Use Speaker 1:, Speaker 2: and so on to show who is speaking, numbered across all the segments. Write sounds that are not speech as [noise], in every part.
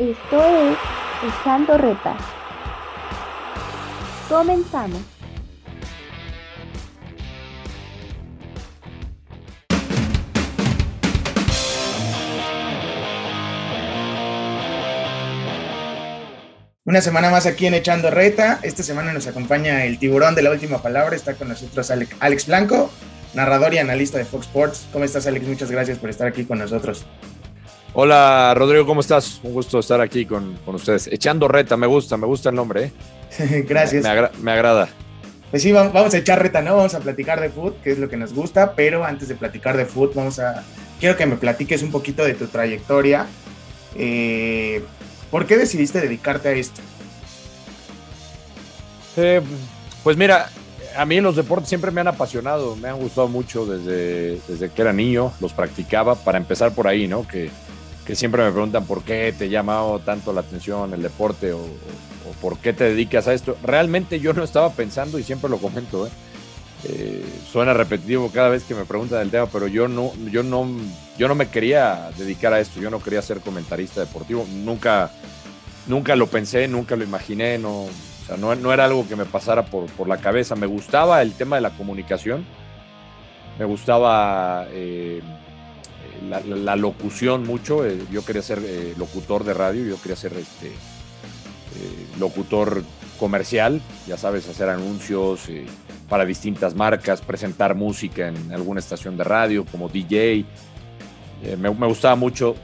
Speaker 1: Esto es Echando Reta. Comenzamos.
Speaker 2: Una semana más aquí en Echando Reta. Esta semana nos acompaña el tiburón de la última palabra. Está con nosotros Alex Blanco, narrador y analista de Fox Sports. ¿Cómo estás, Alex? Muchas gracias por estar aquí con nosotros.
Speaker 3: Hola, Rodrigo, ¿cómo estás? Un gusto estar aquí con, ustedes. Echando Reta, me gusta, me gusta el nombre.
Speaker 2: ¿eh? [laughs] gracias.
Speaker 3: Me, agrada.
Speaker 2: Pues sí, vamos a echar reta, ¿no? Vamos a platicar de foot, que es lo que nos gusta, pero antes de platicar de foot, vamos a. Quiero que me platiques un poquito de tu trayectoria. Eh, ¿Por qué decidiste dedicarte a esto?
Speaker 3: Eh, pues mira, a mí los deportes siempre me han apasionado, me han gustado mucho desde, desde que era niño, los practicaba, para empezar por ahí, ¿no? Que, siempre me preguntan por qué te ha llamado tanto la atención el deporte o, por qué te dedicas a esto. Realmente yo no estaba pensando y siempre lo comento, ¿eh? Eh, suena repetitivo cada vez que me preguntan el tema, pero yo no, yo no, yo no me quería dedicar a esto, yo no quería ser comentarista deportivo, nunca, nunca lo pensé, nunca lo imaginé, no, no, era algo que me pasara por, la cabeza. Me gustaba el tema de la comunicación, me gustaba eh, la, locución mucho. Eh, yo quería ser eh, locutor de radio, yo quería ser este, locutor comercial, ya sabes, hacer anuncios para distintas marcas, presentar música en alguna estación de radio como DJ. Me, gustaba mucho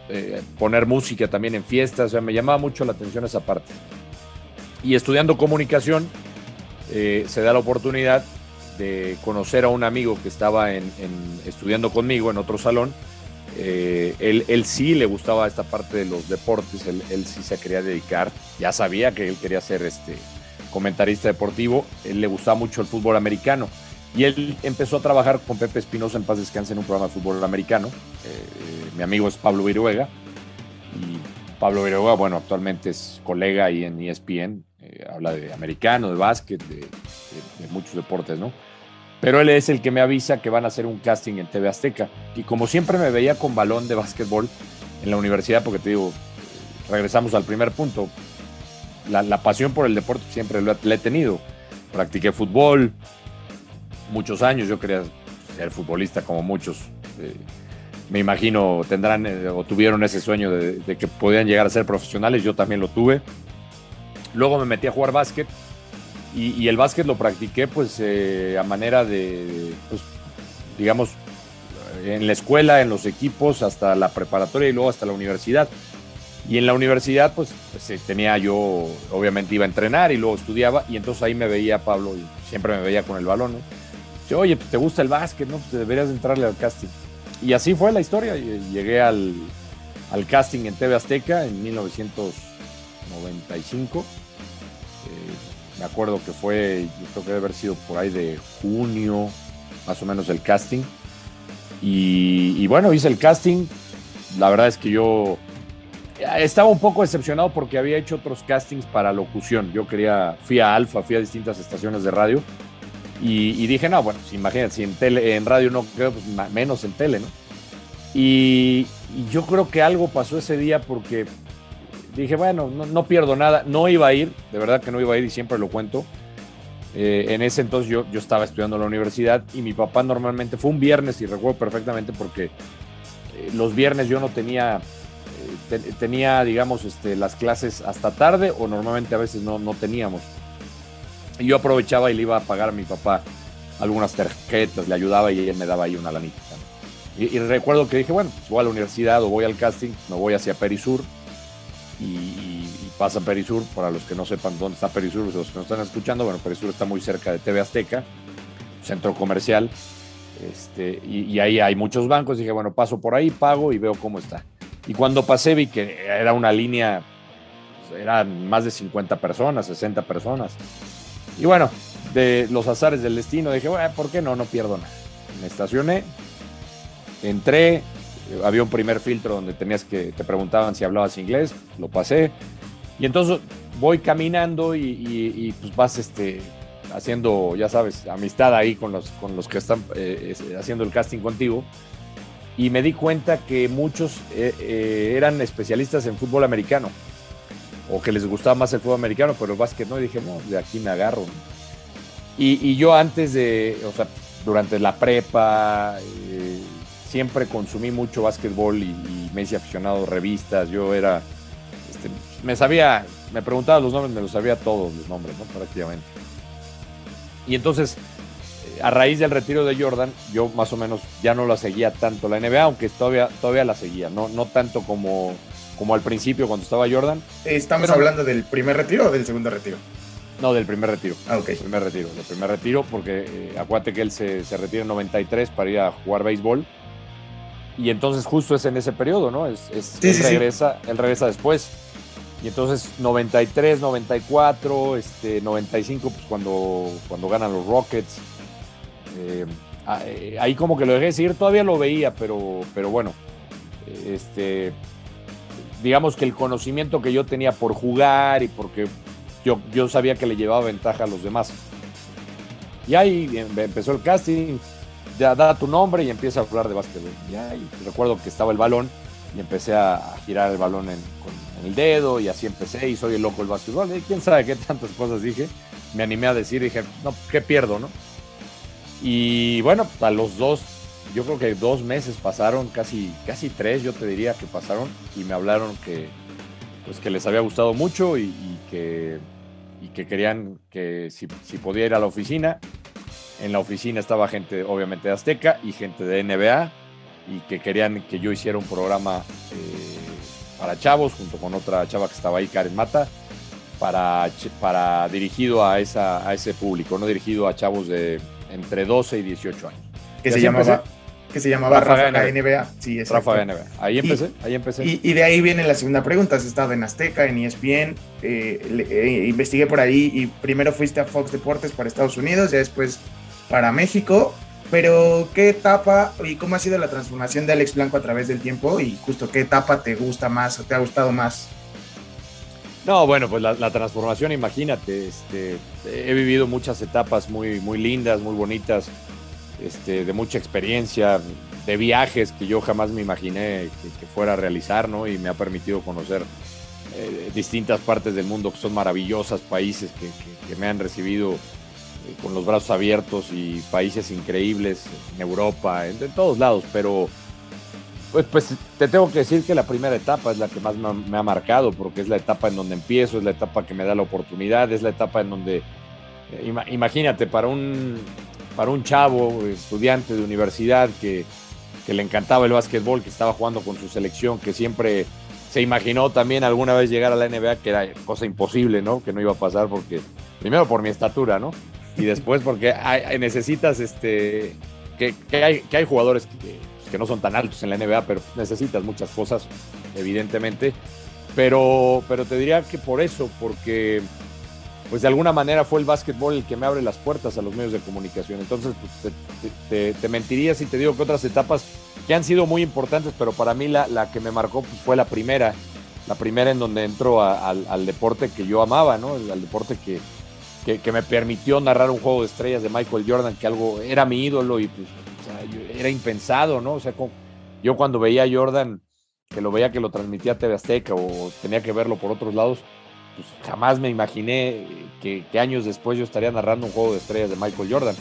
Speaker 3: poner música también en fiestas, o sea, me llamaba mucho la atención esa parte y estudiando comunicación eh, se da la oportunidad de conocer a un amigo que estaba en, estudiando conmigo en otro salón. Eh, él, sí le gustaba esta parte de los deportes, él, sí se quería dedicar, ya sabía que él quería ser este comentarista deportivo, él le gustaba mucho el fútbol americano y él empezó a trabajar con Pepe Espinosa en paz descanse en un programa de fútbol americano. Eh, mi amigo es Pablo Viruega y Pablo Viruega, bueno, actualmente es colega ahí en ESPN, eh, habla de americano, de básquet, de, muchos deportes, ¿no? Pero él es el que me avisa que van a hacer un casting en TV Azteca. Y como siempre me veía con balón de básquetbol en la universidad, porque te digo, regresamos al primer punto, la, pasión por el deporte siempre lo he tenido. Practiqué fútbol muchos años, yo quería ser futbolista como muchos. Eh, me imagino tendrán eh, o tuvieron ese sueño de, de, que podían llegar a ser profesionales, yo también lo tuve. Luego me metí a jugar básquet y, el básquet lo practiqué pues eh, a manera de, pues, digamos, en la escuela, en los equipos, hasta la preparatoria y luego hasta la universidad. Y en la universidad pues, pues eh, tenía yo, obviamente iba a entrenar y luego estudiaba y entonces ahí me veía Pablo y siempre me veía con el balón. ¿no? Oye, pues, ¿te gusta el básquet? ¿no? Pues deberías entrarle al casting. Y así fue la historia. Llegué al, al casting en TV Azteca en 1995 me acuerdo que fue, yo creo que debe haber sido por ahí de junio, más o menos el casting. Y, bueno, hice el casting. La verdad es que yo estaba un poco decepcionado porque había hecho otros castings para locución. Yo quería, fui a Alfa, fui a distintas estaciones de radio. Y, dije, no, bueno, pues imagínate, si en, tele, en radio no creo, pues menos en tele, ¿no? y yo creo que algo pasó ese día porque dije, bueno, no, pierdo nada. No iba a ir, de verdad que no iba a ir y siempre lo cuento. Eh, en ese entonces yo, yo estaba estudiando en la universidad y mi papá normalmente, fue un viernes y recuerdo perfectamente porque eh, los viernes yo no tenía, eh, tenía, digamos, este, las clases hasta tarde o normalmente a veces no, no teníamos. Y yo aprovechaba y le iba a pagar a mi papá algunas tarjetas, le ayudaba y él me daba ahí una lanita. Y, recuerdo que dije, bueno, pues voy a la universidad o voy al casting, me voy hacia Perisur y, pasa Perisur, para los que no sepan dónde está Perisur, los que no están escuchando, bueno, Perisur está muy cerca de TV Azteca, centro comercial, este, y, ahí hay muchos bancos, dije, bueno, paso por ahí, pago y veo cómo está. Y cuando pasé vi que era una línea, eran más de 50 personas, 60 personas. Y bueno, de los azares del destino, dije, bueno, ¿por qué no? No pierdo nada. Me estacioné, entré, había un primer filtro donde tenías que, te preguntaban si hablabas inglés, lo pasé. Y entonces voy caminando y, pues vas este, haciendo, ya sabes, amistad ahí con los, con los que están eh, haciendo el casting contigo. Y me di cuenta que muchos eh, eh, eran especialistas en fútbol americano. o que les gustaba más el fútbol americano, pero el básquet no, y dije, no, de aquí me agarro. Y, yo antes de, o sea, durante la prepa, eh, siempre consumí mucho básquetbol y, me hice aficionado a revistas, yo era, este, me sabía, me preguntaba los nombres, me los sabía todos los nombres, ¿no? Prácticamente. Y entonces, a raíz del retiro de Jordan, yo más o menos ya no la seguía tanto la NBA, aunque todavía, todavía la seguía, no, no tanto como, como al principio cuando estaba Jordan.
Speaker 2: ¿Estamos hablando del primer retiro o del segundo retiro?
Speaker 3: No, del primer retiro.
Speaker 2: Ah, ok.
Speaker 3: primer retiro, del primer retiro, porque eh, acuérdate que él se, se, retira en 93 para ir a jugar béisbol. Y entonces justo es en ese periodo, ¿no? Es, es él, regresa, él regresa después. Y entonces 93, 94, este, 95, pues cuando, cuando ganan los Rockets. Eh, eh, ahí como que lo dejé decir, todavía lo veía, pero, pero bueno, este, digamos que el conocimiento que yo tenía por jugar y porque yo, yo sabía que le llevaba ventaja a los demás. Y ahí em, empezó el casting, ya da tu nombre y empieza a hablar de básquetbol. Y recuerdo que estaba el balón y empecé a girar el balón en, con, el dedo y así empecé y soy el loco del básquetbol. Y quién sabe qué tantas cosas dije. Me animé a decir, dije, no, ¿qué pierdo, no? Y bueno, a los dos, yo creo que dos meses pasaron, casi, casi tres, yo te diría que pasaron, y me hablaron que, pues que les había gustado mucho y, que, y que querían que si, si, podía ir a la oficina. En la oficina estaba gente, obviamente, de Azteca y gente de NBA, y que querían que yo hiciera un programa eh, para chavos, junto con otra chava que estaba ahí, Karen Mata, para, para dirigido a, esa, a ese público, no dirigido a chavos de entre 12 y 18 años.
Speaker 2: Que se llamaba, que se llamaba Rafa, NBA.
Speaker 3: Sí, Rafa NBA. Ahí empecé, y, ahí empecé.
Speaker 2: Y, de ahí viene la segunda pregunta. Has estado en Azteca, en ESPN, eh, eh, investigué por ahí y primero fuiste a Fox Deportes para Estados Unidos, ya después para México. Pero, ¿qué etapa y cómo ha sido la transformación de Alex Blanco a través del tiempo? Y justo, ¿qué etapa te gusta más o te ha gustado más?
Speaker 3: No, bueno, pues la, transformación, imagínate, este, he vivido muchas etapas muy, muy lindas, muy bonitas, este, de mucha experiencia, de viajes que yo jamás me imaginé que, fuera a realizar, ¿no? Y me ha permitido conocer eh, distintas partes del mundo que son maravillosas, países que, me han recibido con los brazos abiertos y países increíbles en Europa, en todos lados, pero pues, pues te tengo que decir que la primera etapa es la que más me ha, marcado, porque es la etapa en donde empiezo, es la etapa que me da la oportunidad, es la etapa en donde, eh, imagínate, para un, para un chavo, estudiante de universidad que, que le encantaba el básquetbol, que estaba jugando con su selección, que siempre se imaginó también alguna vez llegar a la NBA, que era cosa imposible, ¿no? Que no iba a pasar porque, primero por mi estatura, ¿no? Y después porque necesitas, este, que, que, hay, que hay jugadores que que no son tan altos en la NBA, pero necesitas muchas cosas, evidentemente. Pero, pero te diría que por eso, porque pues de alguna manera fue el básquetbol el que me abre las puertas a los medios de comunicación. Entonces, pues, te, mentiría si te digo que otras etapas que han sido muy importantes, pero para mí la, la que me marcó pues, fue la primera, la primera en donde entró al, deporte que yo amaba, ¿no? Al deporte que, que, me permitió narrar un juego de estrellas de Michael Jordan, que algo era mi ídolo y pues era impensado, ¿no? O sea, yo cuando veía a Jordan, que lo veía que lo transmitía TV Azteca o tenía que verlo por otros lados, pues jamás me imaginé que, años después yo estaría narrando un juego de estrellas de Michael Jordan.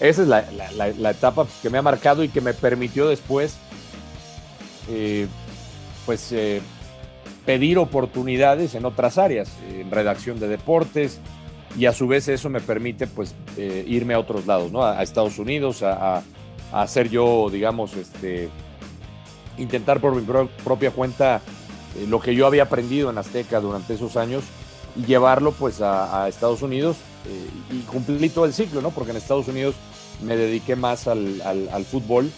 Speaker 3: Esa es la, etapa que me ha marcado y que me permitió después, eh, pues, eh, pedir oportunidades en otras áreas, en redacción de deportes, y a su vez eso me permite, pues, eh, irme a otros lados, ¿no? A, Estados Unidos, a, hacer yo, digamos, este, intentar por mi propia cuenta eh, lo que yo había aprendido en Azteca durante esos años y llevarlo pues a, Estados Unidos eh, y cumplí todo el ciclo, ¿no? Porque en Estados Unidos me dediqué más al, al, fútbol,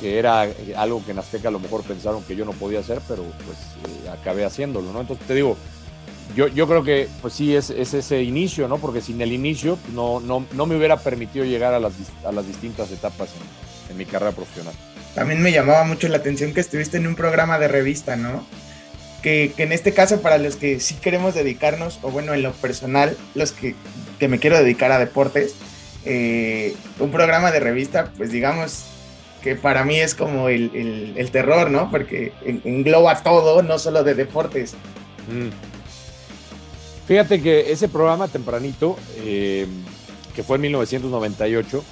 Speaker 3: que era eh, algo que en Azteca a lo mejor pensaron que yo no podía hacer, pero pues acabé haciéndolo, ¿no? Entonces te digo, yo, yo creo que pues sí es, es, ese inicio, ¿no? Porque sin el inicio pues, no, no, no me hubiera permitido llegar a las, a las distintas etapas en, mi carrera profesional.
Speaker 2: También me llamaba mucho la atención que estuviste en un programa de revista, ¿no? Que, que, en este caso para los que sí queremos dedicarnos, o bueno, en lo personal, los que, que me quiero dedicar a deportes, eh, un programa de revista, pues digamos que para mí es como el, el, el terror, ¿no? Porque engloba todo, no solo de deportes. Mm.
Speaker 3: Fíjate que ese programa tempranito, eh, que fue en 1998,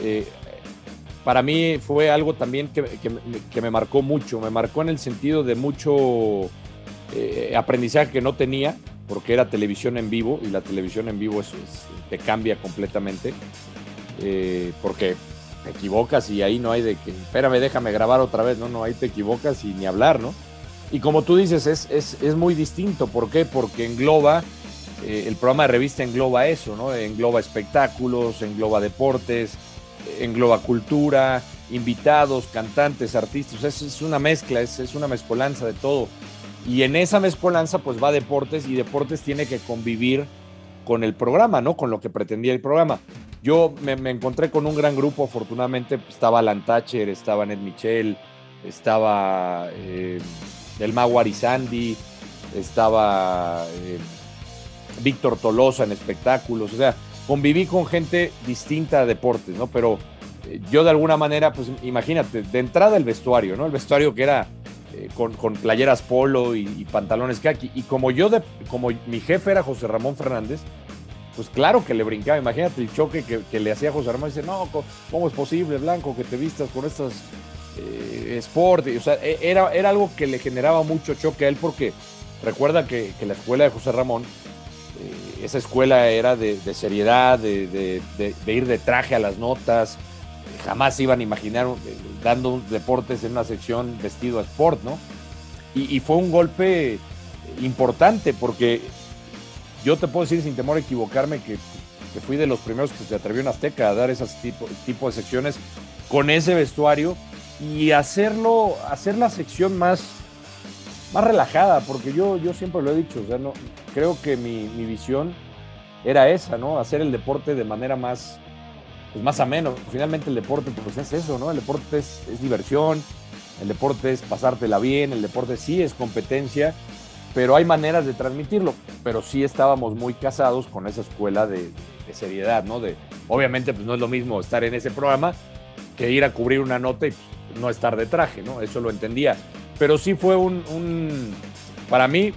Speaker 3: eh, para mí fue algo también que, que, me marcó mucho, me marcó en el sentido de mucho eh, aprendizaje que no tenía, porque era televisión en vivo y la televisión en vivo es, te cambia completamente, porque te equivocas y ahí no hay de que, espérame, déjame grabar otra vez, no, no, ahí te equivocas y ni hablar, ¿no? Y como tú dices, es, es, muy distinto. ¿Por qué? Porque engloba, eh, el programa de revista engloba eso, ¿no? Engloba espectáculos, engloba deportes, engloba cultura, invitados, cantantes, artistas. Es, es una mezcla, es, es una mezcolanza de todo. Y en esa mezcolanza, pues va deportes y deportes tiene que convivir con el programa, ¿no? Con lo que pretendía el programa. Yo me, encontré con un gran grupo, afortunadamente, estaba Alan Thatcher, estaba Ned Michel, estaba eh, el Mago Arizandi, estaba eh, Víctor Tolosa en espectáculos, o sea, conviví con gente distinta a deportes, ¿no? Pero eh, yo de alguna manera, pues imagínate, de entrada el vestuario, ¿no? El vestuario que era eh, con, playeras polo y, pantalones kaki. Y como yo, de, como mi jefe era José Ramón Fernández, pues claro que le brincaba. Imagínate el choque que, le hacía José Ramón. Dice, no, ¿cómo es posible, Blanco, que te vistas con estas eh, sport, o sea, e, era, era algo que le generaba mucho choque a él porque recuerda que, la escuela de José Ramón, eh, esa escuela era de, seriedad, de, ir de traje a las notas, jamás iban a imaginar eh, dando deportes en una sección vestido a sport, ¿no? Y, fue un golpe importante porque yo te puedo decir sin temor a equivocarme que, fui de los primeros que se atrevió en Azteca a dar ese tipo, tipo de secciones con ese vestuario y hacerlo, hacer la sección más, más relajada, porque yo, yo siempre lo he dicho, o sea, no, creo que mi, visión era esa, ¿no? Hacer el deporte de manera más, pues más ameno. Finalmente el deporte pues es eso, ¿no? El deporte es, diversión, el deporte es pasártela bien, el deporte sí es competencia, pero hay maneras de transmitirlo. Pero sí estábamos muy casados con esa escuela de, de seriedad, ¿no? De, obviamente pues no es lo mismo estar en ese programa que ir a cubrir una nota y no estar de traje, ¿no? Eso lo entendía. Pero sí fue un, para mí, eh,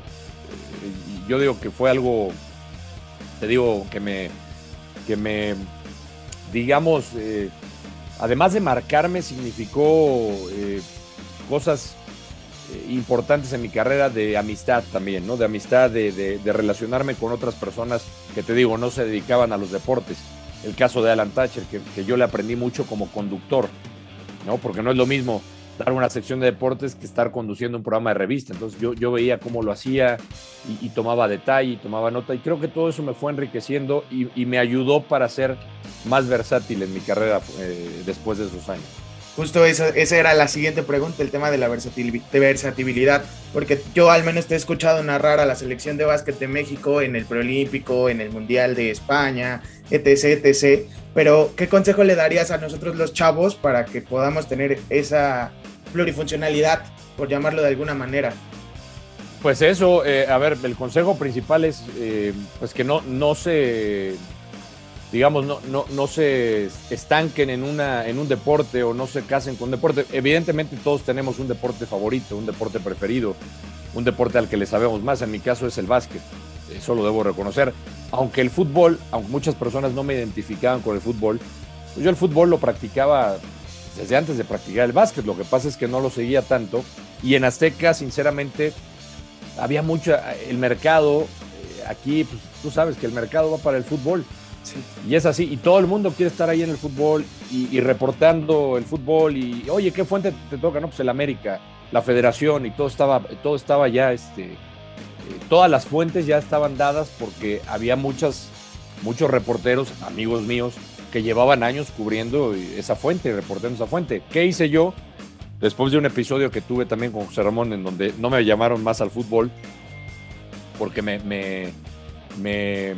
Speaker 3: yo digo que fue algo, te digo, que me, que me, digamos, eh, además de marcarme, significó eh, cosas importantes en mi carrera de amistad también, ¿no? De amistad, de, relacionarme con otras personas que te digo, no se dedicaban a los deportes. El caso de Alan Thatcher, que, que yo le aprendí mucho como conductor. ¿No? Porque no es lo mismo dar una sección de deportes que estar conduciendo un programa de revista. Entonces yo, yo veía cómo lo hacía y, tomaba detalle y tomaba nota y creo que todo eso me fue enriqueciendo y, me ayudó para ser más versátil en mi carrera eh, después de esos años.
Speaker 2: Justo esa, esa, era la siguiente pregunta, el tema de la versatilidad, porque yo al menos te he escuchado narrar a la selección de básquet de México en el preolímpico, en el Mundial de España, etc., etc., pero, ¿qué consejo le darías a nosotros los chavos para que podamos tener esa plurifuncionalidad, por llamarlo de alguna manera?
Speaker 3: Pues eso, eh, a ver, el consejo principal es eh, pues que no, no se, digamos, no, no, no se estanquen en, una, en un deporte o no se casen con un deporte. Evidentemente todos tenemos un deporte favorito, un deporte preferido, un deporte al que le sabemos más. En mi caso es el básquet, eso lo debo reconocer aunque el fútbol, aunque muchas personas no me identificaban con el fútbol, pues yo el fútbol lo practicaba desde antes de practicar el básquet. Lo que pasa es que no lo seguía tanto. Y en Azteca, sinceramente, había mucho, el mercado, eh, aquí, pues, tú sabes que el mercado va para el fútbol. Y es así, y todo el mundo quiere estar ahí en el fútbol y, reportando el fútbol y, oye, ¿qué fuente te toca? No, pues el América, la federación y todo estaba, todo estaba ya, este, todas las fuentes ya estaban dadas porque había muchas, muchos reporteros, amigos míos, que llevaban años cubriendo esa fuente, reportando esa fuente. ¿Qué hice yo? Después de un episodio que tuve también con José Ramón, en donde no me llamaron más al fútbol, porque me, me, me,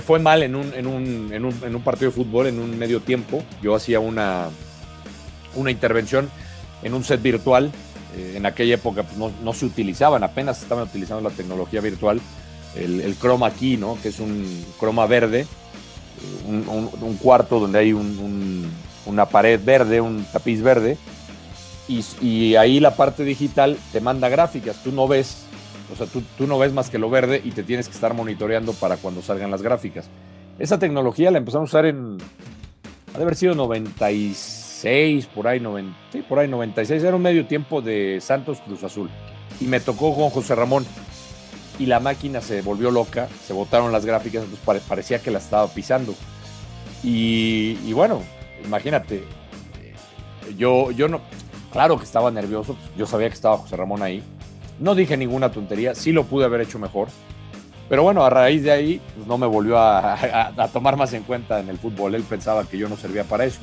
Speaker 3: fue mal en un, en, un, en, un, en un partido de fútbol, en un medio tiempo. Yo hacía una, una intervención en un set virtual eh, en aquella época pues, no, se utilizaban, apenas estaban utilizando la tecnología virtual, el, el chroma key, ¿no? que es un croma verde, eh, un, cuarto donde hay una pared verde, un tapiz verde, y, ahí la parte digital te manda gráficas, tú no ves O sea, tú, tú no ves más que lo verde y te tienes que estar monitoreando para cuando salgan las gráficas. Esa tecnología la empezamos a usar en, ha de haber sido 96, por ahí, 90, sí, por ahí 96, era un medio tiempo de Santos Cruz Azul. Y me tocó con José Ramón y la máquina se volvió loca, se botaron las gráficas, entonces parecía que la estaba pisando. Y, bueno, imagínate, yo, yo no, claro que estaba nervioso, pues, yo sabía que estaba José Ramón ahí, no dije ninguna tontería, sí lo pude haber hecho mejor, pero bueno, a raíz de ahí pues, no me volvió a, tomar más en cuenta en el fútbol, él pensaba que yo no servía para eso.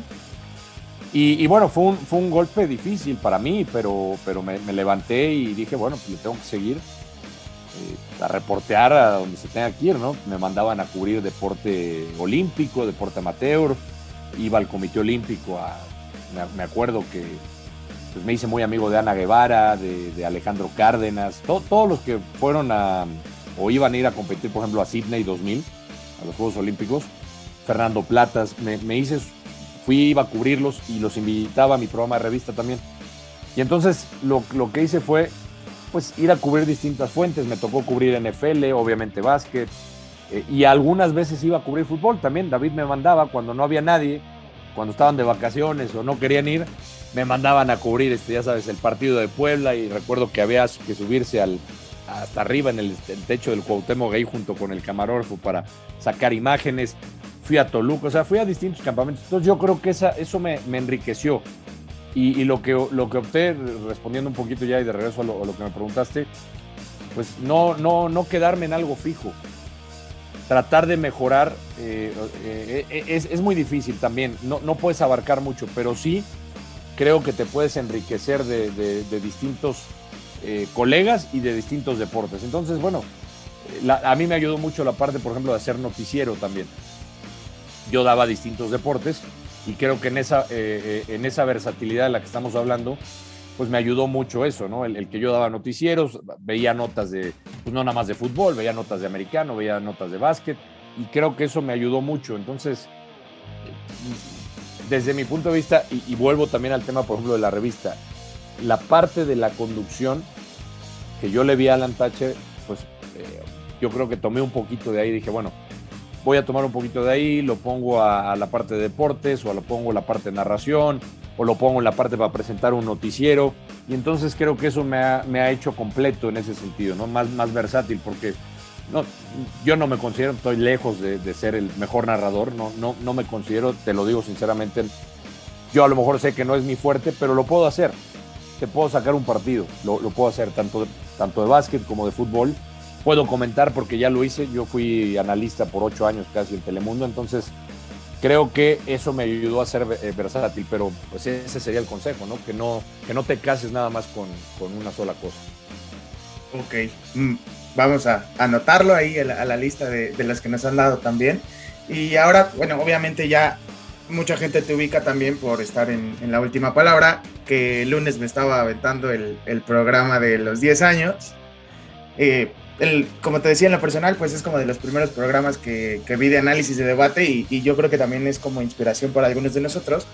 Speaker 3: Y, y bueno, fue un, fue un golpe difícil para mí, pero, pero me, levanté y dije, bueno, pues le tengo que seguir. Eh, a reportear a donde se tenga que ir, ¿no? Me mandaban a cubrir deporte olímpico, deporte amateur, iba al comité olímpico a, me, acuerdo que pues me hice muy amigo de Ana Guevara, de, de Alejandro Cárdenas, to, todos los que fueron a, o iban a ir a competir, por ejemplo, a Sydney 2000, a los Juegos Olímpicos, Fernando Platas, me, me hice, fui, iba a cubrirlos y los invitaba a mi programa de revista también. Y entonces lo, lo que hice fue pues ir a cubrir distintas fuentes. Me tocó cubrir NFL, obviamente básquet, eh, y algunas veces iba a cubrir fútbol también. David me mandaba cuando no había nadie, cuando estaban de vacaciones o no querían ir, me mandaban a cubrir, este, ya sabes, el partido de Puebla y recuerdo que había que subirse al, hasta arriba en el, techo del Cuauhtémoc ahí junto con el camarógrafo para sacar imágenes. Fui a Toluca, o sea, fui a distintos campamentos. Entonces yo creo que esa, eso me, enriqueció. Y, lo, que, lo que opté, respondiendo un poquito ya y de regreso a lo, que me preguntaste, pues no, no, no quedarme en algo fijo. Tratar de mejorar eh, eh, es, es, muy difícil también. No, no, puedes abarcar mucho, pero sí creo que te puedes enriquecer de, de, distintos eh, colegas y de distintos deportes. Entonces, bueno, a mí me ayudó mucho la parte, por ejemplo, de hacer noticiero también. Yo daba distintos deportes y creo que en esa, eh, en esa versatilidad de la que estamos hablando, pues me ayudó mucho eso, ¿no? El, que yo daba noticieros, veía notas de, pues no nada más de fútbol, veía notas de americano, veía notas de básquet, y creo que eso me ayudó mucho. Entonces, desde mi punto de vista, y, y vuelvo también al tema, por ejemplo, de la revista, la parte de la conducción que yo le vi a Alan Thatcher, pues eh, yo creo que tomé un poquito de ahí y dije, bueno, voy a tomar un poquito de ahí, lo pongo a, a, la parte de deportes o lo pongo en la parte de narración o lo pongo en la parte para presentar un noticiero y entonces creo que eso me ha, me ha hecho completo en ese sentido, ¿no? Más, más versátil porque no, yo no me considero, estoy lejos de, de ser el mejor narrador, no, no, no me considero, te lo digo sinceramente, yo a lo mejor sé que no es mi fuerte, pero lo puedo hacer, te puedo sacar un partido, lo, lo puedo hacer tanto tanto de básquet como de fútbol, puedo comentar porque ya lo hice, yo fui analista por ocho años casi en Telemundo, entonces creo que eso me ayudó a ser eh, versátil, pero pues ese sería el consejo, ¿no? Que no, que no te cases nada más con, con una sola cosa.
Speaker 2: Ok, mm, vamos a anotarlo ahí a la, lista de, las que nos han dado también. Y ahora, bueno, obviamente ya mucha gente te ubica también por estar en, en la última palabra, que el lunes me estaba aventando el, el programa de los 10 años. Eh, el, como te decía en lo personal, pues es como de los primeros programas que, que vi de análisis de debate y, yo creo que también es como inspiración para algunos de nosotros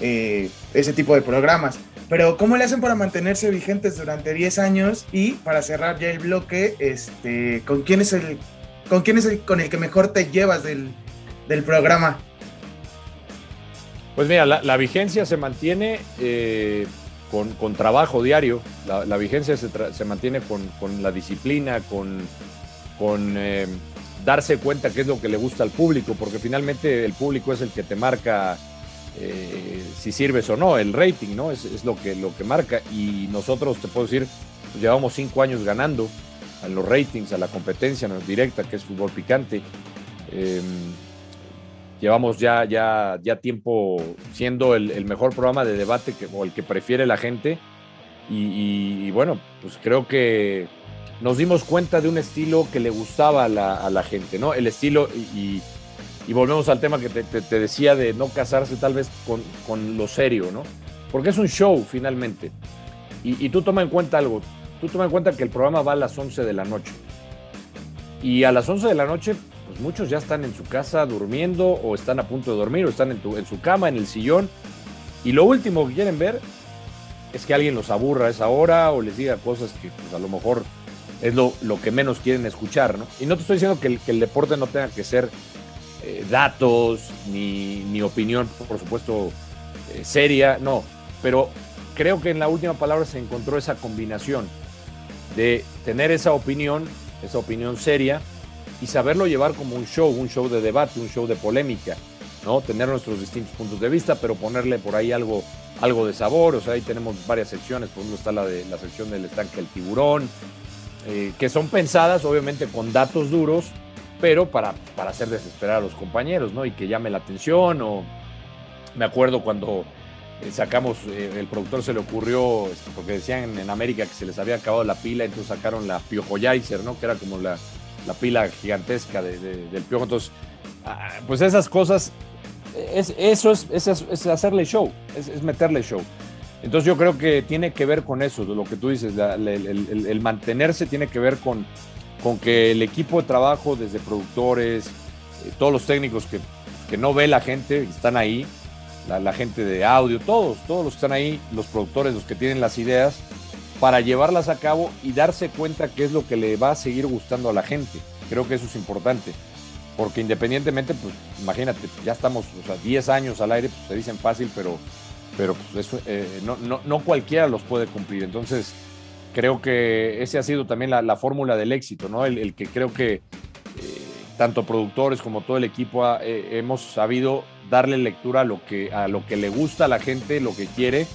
Speaker 2: eh, ese tipo de programas. Pero ¿cómo le hacen para mantenerse vigentes durante 10 años? Y para cerrar ya el bloque, este, ¿con quién es el, con, quién es el con el que mejor te llevas del, del programa?
Speaker 3: Pues mira, la, la vigencia se mantiene eh, con, con, trabajo diario, la, vigencia se, se mantiene con, con, la disciplina, con, con eh, darse cuenta qué es lo que le gusta al público, porque finalmente el público es el que te marca eh, si sirves o no, el rating, ¿no? Es, es, lo, que, lo que marca. Y nosotros, te puedo decir, pues llevamos cinco años ganando a los ratings, a la competencia directa, que es fútbol picante. Eh, llevamos ya, ya, ya tiempo siendo el, el, mejor programa de debate que, o el que prefiere la gente. Y, y, y, bueno, pues creo que nos dimos cuenta de un estilo que le gustaba a la, a la gente, ¿no? El estilo y, y, volvemos al tema que te, te, te, decía de no casarse tal vez con, con, lo serio, ¿no? Porque es un show finalmente. Y, tú toma en cuenta algo, tú toma en cuenta que el programa va a las 11 de la noche. Y a las 11 de la noche pues muchos ya están en su casa durmiendo o están a punto de dormir o están en, su cama, en el sillón. Y lo último que quieren ver es que alguien los aburra a esa hora o les diga cosas que pues, a lo mejor es lo, lo, que menos quieren escuchar, ¿no? Y no te estoy diciendo que el, que el deporte no tenga que ser eh, datos ni, ni, opinión, por supuesto, eh, seria, no, pero creo que en la última palabra se encontró esa combinación de tener esa opinión, esa opinión seria, y saberlo llevar como un show, un show de debate, un show de polémica, ¿no? Tener nuestros distintos puntos de vista, pero ponerle por ahí algo, algo de sabor, o sea, ahí tenemos varias secciones, por ejemplo está la de la sección del estanque del tiburón, eh, que son pensadas obviamente con datos duros, pero para, para hacer desesperar a los compañeros, ¿no? Y que llame la atención, o me acuerdo cuando eh, sacamos, eh, el productor se le ocurrió, este, porque decían en América que se les había acabado la pila, entonces sacaron la Piojoyaiser, ¿no? Que era como la, la pila gigantesca de, de, del Piojo. Entonces, ah, pues esas cosas, es, eso es, es, hacerle show, es, meterle show. Entonces yo creo que tiene que ver con eso, de lo que tú dices, el, mantenerse tiene que ver con, con que el equipo de trabajo, desde productores, eh, todos los técnicos que, que no ve la gente, están ahí, la, la, gente de audio, todos, todos los que están ahí, los productores, los que tienen las ideas, para llevarlas a cabo y darse cuenta qué es lo que le va a seguir gustando a la gente. Creo que eso es importante, porque independientemente, pues imagínate, ya estamos, o sea, 10 años al aire, pues se dicen fácil, pero, pero pues, eso, eh, no, no, no, cualquiera los puede cumplir. Entonces, creo que ese ha sido también la, la fórmula del éxito, ¿no? El, el que creo que eh, tanto productores como todo el equipo ha, eh, hemos sabido darle lectura a lo, que, a lo que le gusta a la gente, lo que quiere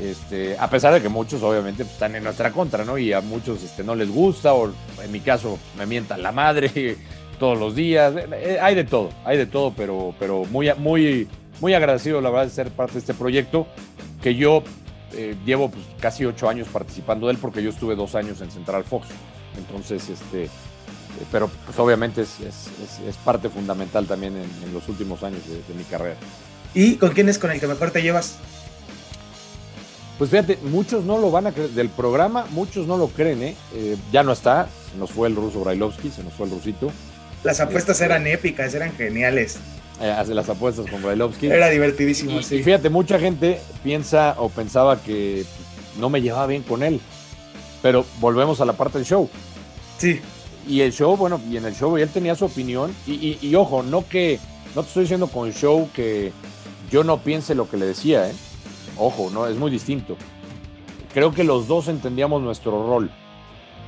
Speaker 3: este, a pesar de que muchos obviamente pues, están en nuestra contra, ¿no? Y a muchos este, no les gusta, o en mi caso me mientan la madre [laughs] todos los días. Eh, eh, hay de todo, hay de todo, pero, pero muy, muy, muy agradecido, la verdad, de ser parte de este proyecto que yo eh, llevo pues, casi ocho años participando de él porque yo estuve dos años en Central Fox. Entonces, este, pero pues, obviamente es, es, parte fundamental también en, en los últimos años de, de mi carrera.
Speaker 2: ¿Y con quién es con el que mejor te llevas?
Speaker 3: Pues fíjate, muchos no lo van a creer, del programa, muchos no lo creen, ¿eh? eh ya no está, se nos fue el ruso Brailovsky, se nos fue el rusito.
Speaker 2: Las apuestas eh, eran épicas, eran geniales.
Speaker 3: Eh, hace las apuestas con Brailovsky.
Speaker 2: Era divertidísimo,
Speaker 3: y,
Speaker 2: sí.
Speaker 3: Y fíjate, mucha gente piensa o pensaba que no me llevaba bien con él, pero volvemos a la parte del show.
Speaker 2: Sí.
Speaker 3: Y el show, bueno, y en el show él tenía su opinión, y, y, y ojo, no que, no te estoy diciendo con show que yo no piense lo que le decía, ¿eh? Ojo, no es muy distinto. Creo que los dos entendíamos nuestro rol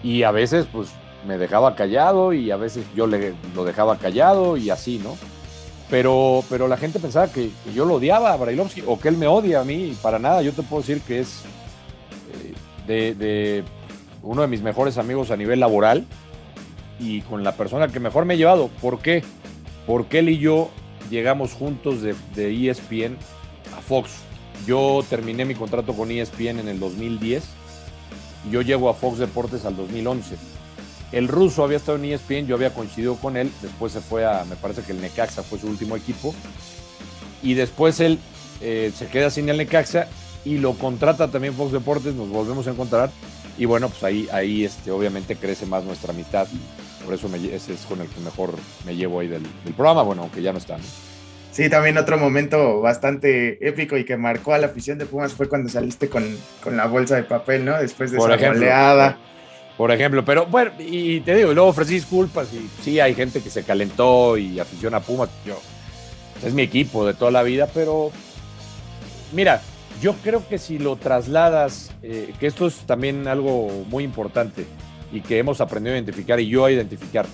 Speaker 3: y a veces pues me dejaba callado y a veces yo le, lo dejaba callado y así, ¿no? Pero, pero la gente pensaba que, yo lo odiaba a Brailovsky o que él me odia a mí para nada. Yo te puedo decir que es eh, de, uno de mis mejores amigos a nivel laboral y con la persona que mejor me he llevado. ¿Por qué? Porque él y yo llegamos juntos de, de ESPN a Fox yo terminé mi contrato con ESPN en el 2010 y yo llego a Fox Deportes al 2011. El ruso había estado en ESPN, yo había coincidido con él, después se fue a, me parece que el Necaxa fue su último equipo, y después él eh, se queda sin el Necaxa y lo contrata también Fox Deportes, nos volvemos a encontrar, y bueno, pues ahí, ahí este, obviamente crece más nuestra amistad, por eso ese es con el que mejor me llevo ahí del, programa, bueno, aunque ya no está.
Speaker 2: Sí, también otro momento bastante épico y que marcó a la afición de Pumas fue cuando saliste con, con la bolsa de papel, ¿no? Después de
Speaker 3: por
Speaker 2: esa
Speaker 3: ejemplo,
Speaker 2: goleada.
Speaker 3: Por ejemplo, pero bueno, y te digo, y luego ofrecí disculpas y sí, hay gente que se calentó y afición a Pumas. Yo, es mi equipo de toda la vida, pero mira, yo creo que si lo trasladas, eh, que esto es también algo muy importante y que hemos aprendido a identificar y yo a identificar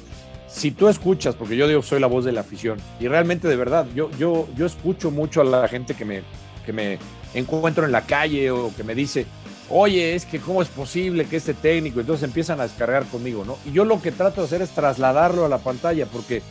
Speaker 3: si tú escuchas, porque yo digo soy la voz de la afición, y realmente de verdad, yo, yo, yo escucho mucho a la gente que me, que me encuentro en la calle o que me dice, oye, es que cómo es posible que este técnico, entonces empiezan a descargar conmigo, ¿no? Y yo lo que trato de hacer es trasladarlo a la pantalla, porque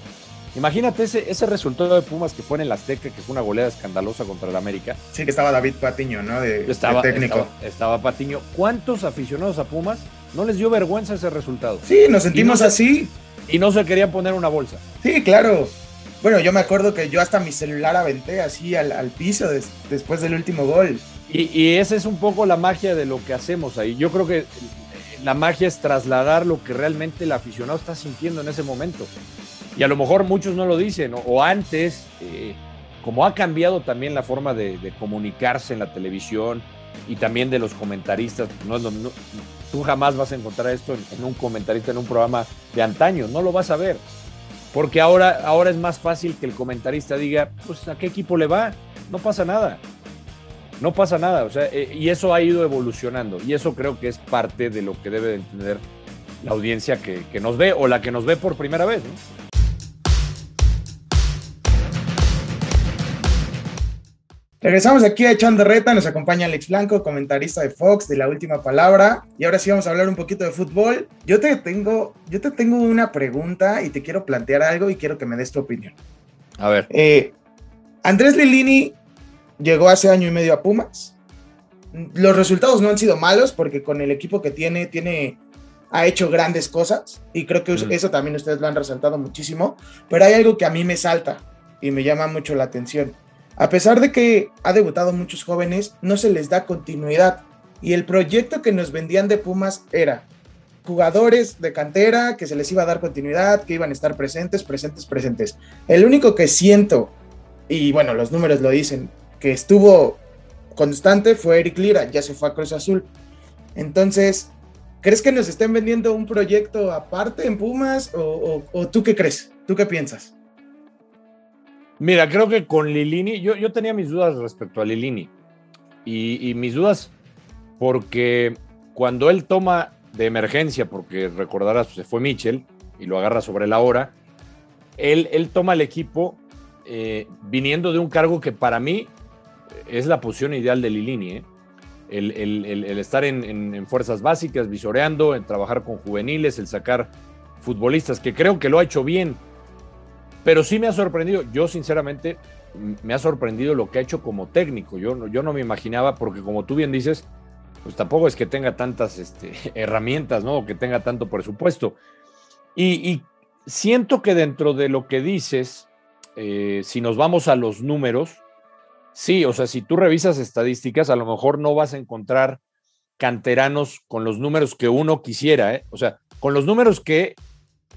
Speaker 3: imagínate ese, ese resultado de Pumas que fue en el Azteca, que fue una goleada escandalosa contra el América.
Speaker 2: Sí, que estaba David Patiño, ¿no? De,
Speaker 3: estaba,
Speaker 2: de técnico.
Speaker 3: Estaba, estaba, Patiño. ¿Cuántos aficionados a Pumas no les dio vergüenza ese resultado?
Speaker 2: Sí, nos sentimos
Speaker 3: no
Speaker 2: así.
Speaker 3: Y no se querían poner una bolsa.
Speaker 2: Sí, claro. Bueno, yo me acuerdo que yo hasta mi celular aventé así al, al piso des, después del último gol.
Speaker 3: Y, y, esa es un poco la magia de lo que hacemos ahí. Yo creo que la magia es trasladar lo que realmente el aficionado está sintiendo en ese momento. Y a lo mejor muchos no lo dicen, o, o antes, eh, como ha cambiado también la forma de, de, comunicarse en la televisión, y también de los comentaristas. No, tú jamás vas a encontrar esto en, un comentarista en un programa de antaño, no lo vas a ver. Porque ahora, ahora es más fácil que el comentarista diga, pues a qué equipo le va, no pasa nada. No pasa nada, o sea, eh, y eso ha ido evolucionando, y eso creo que es parte de lo que debe de entender la audiencia que, que nos ve o la que nos ve por primera vez. ¿no?
Speaker 2: Regresamos aquí a Echando Reta, nos acompaña Alex Blanco, comentarista de Fox, de La Última Palabra, y ahora sí vamos a hablar un poquito de fútbol. Yo te tengo, yo te tengo una pregunta y te quiero plantear algo y quiero que me des tu opinión.
Speaker 3: A ver.
Speaker 2: Eh, Andrés Lilini llegó hace año y medio a Pumas. Los resultados no han sido malos porque con el equipo que tiene, tiene ha hecho grandes cosas y creo que eso también ustedes lo han resaltado muchísimo, pero hay algo que a mí me salta y me llama mucho la atención a pesar de que ha debutado muchos jóvenes, no se les da continuidad. Y el proyecto que nos vendían de Pumas era jugadores de cantera, que se les iba a dar continuidad, que iban a estar presentes, presentes, presentes. El único que siento, y bueno, los números lo dicen, que estuvo constante fue Eric Lira, ya se fue a Cruz Azul. Entonces, ¿crees que nos estén vendiendo un proyecto aparte en Pumas o, tú qué crees? ¿Tú qué piensas?
Speaker 3: Mira, creo que con Lilini, yo, yo tenía mis dudas respecto a Lilini. Y, mis dudas porque cuando él toma de emergencia, porque recordarás, se fue Mitchell y lo agarra sobre la hora, él, él toma el equipo eh, viniendo de un cargo que para mí es la posición ideal de Lilini. ¿eh? El, estar en, en, fuerzas básicas, visoreando, en trabajar con juveniles, el sacar futbolistas, que creo que lo ha hecho bien pero sí me ha sorprendido, yo sinceramente me ha sorprendido lo que ha hecho como técnico. Yo, yo no me imaginaba, porque como tú bien dices, pues tampoco es que tenga tantas este, [laughs] herramientas, ¿no? O que tenga tanto presupuesto. Y, siento que dentro de lo que dices, eh, si nos vamos a los números, sí, o sea, si tú revisas estadísticas, a lo mejor no vas a encontrar canteranos con los números que uno quisiera, ¿eh? O sea, con los números que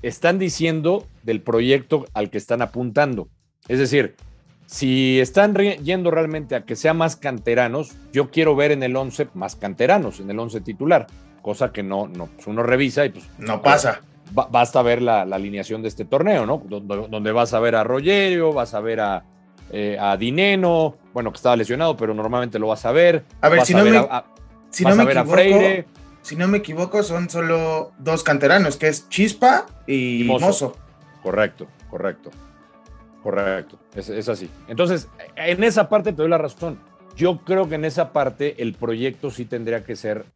Speaker 3: están diciendo del proyecto al que están apuntando. Es decir, si están yendo realmente a que sea más canteranos, yo quiero ver en el 11 más canteranos, en el 11 titular, cosa que no, no pues uno revisa y pues...
Speaker 2: No pasa.
Speaker 3: basta ver la, alineación de este torneo, ¿no? Donde, vas a ver a Rogerio, vas a ver a, eh, a Dineno, bueno, que estaba lesionado, pero normalmente lo vas a ver.
Speaker 2: A ver,
Speaker 3: si
Speaker 2: no me, si no me equivoco, Freire si no me equivoco, son solo dos canteranos, que es Chispa y, Mozo.
Speaker 3: Correcto, correcto. Correcto, es, así. Entonces, en esa parte te doy la razón. Yo creo que en esa parte el proyecto sí tendría que ser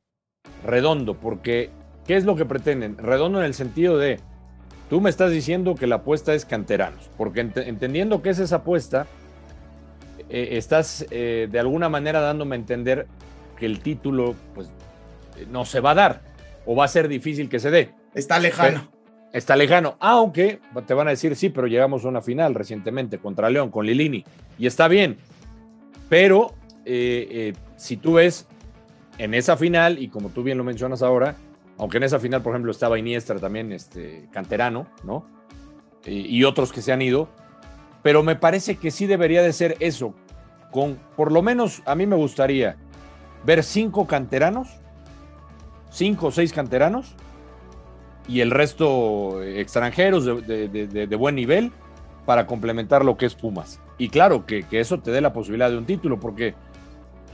Speaker 3: redondo, porque ¿qué es lo que pretenden? Redondo en el sentido de, tú me estás diciendo que la apuesta es canteranos, porque entendiendo que es esa apuesta, eh, estás eh, de alguna manera dándome a entender que el título, pues no se va a dar o va a ser difícil que se dé.
Speaker 2: Está lejano.
Speaker 3: está lejano, aunque te van a decir, sí, pero llegamos a una final recientemente contra León, con Lilini, y está bien. Pero eh, eh, si tú ves en esa final, y como tú bien lo mencionas ahora, aunque en esa final, por ejemplo, estaba Iniestra también, este, canterano, ¿no? y otros que se han ido, pero me parece que sí debería de ser eso, con por lo menos a mí me gustaría ver cinco canteranos cinco o seis canteranos y el resto extranjeros de, buen nivel para complementar lo que es Pumas. Y claro, que, eso te dé la posibilidad de un título, porque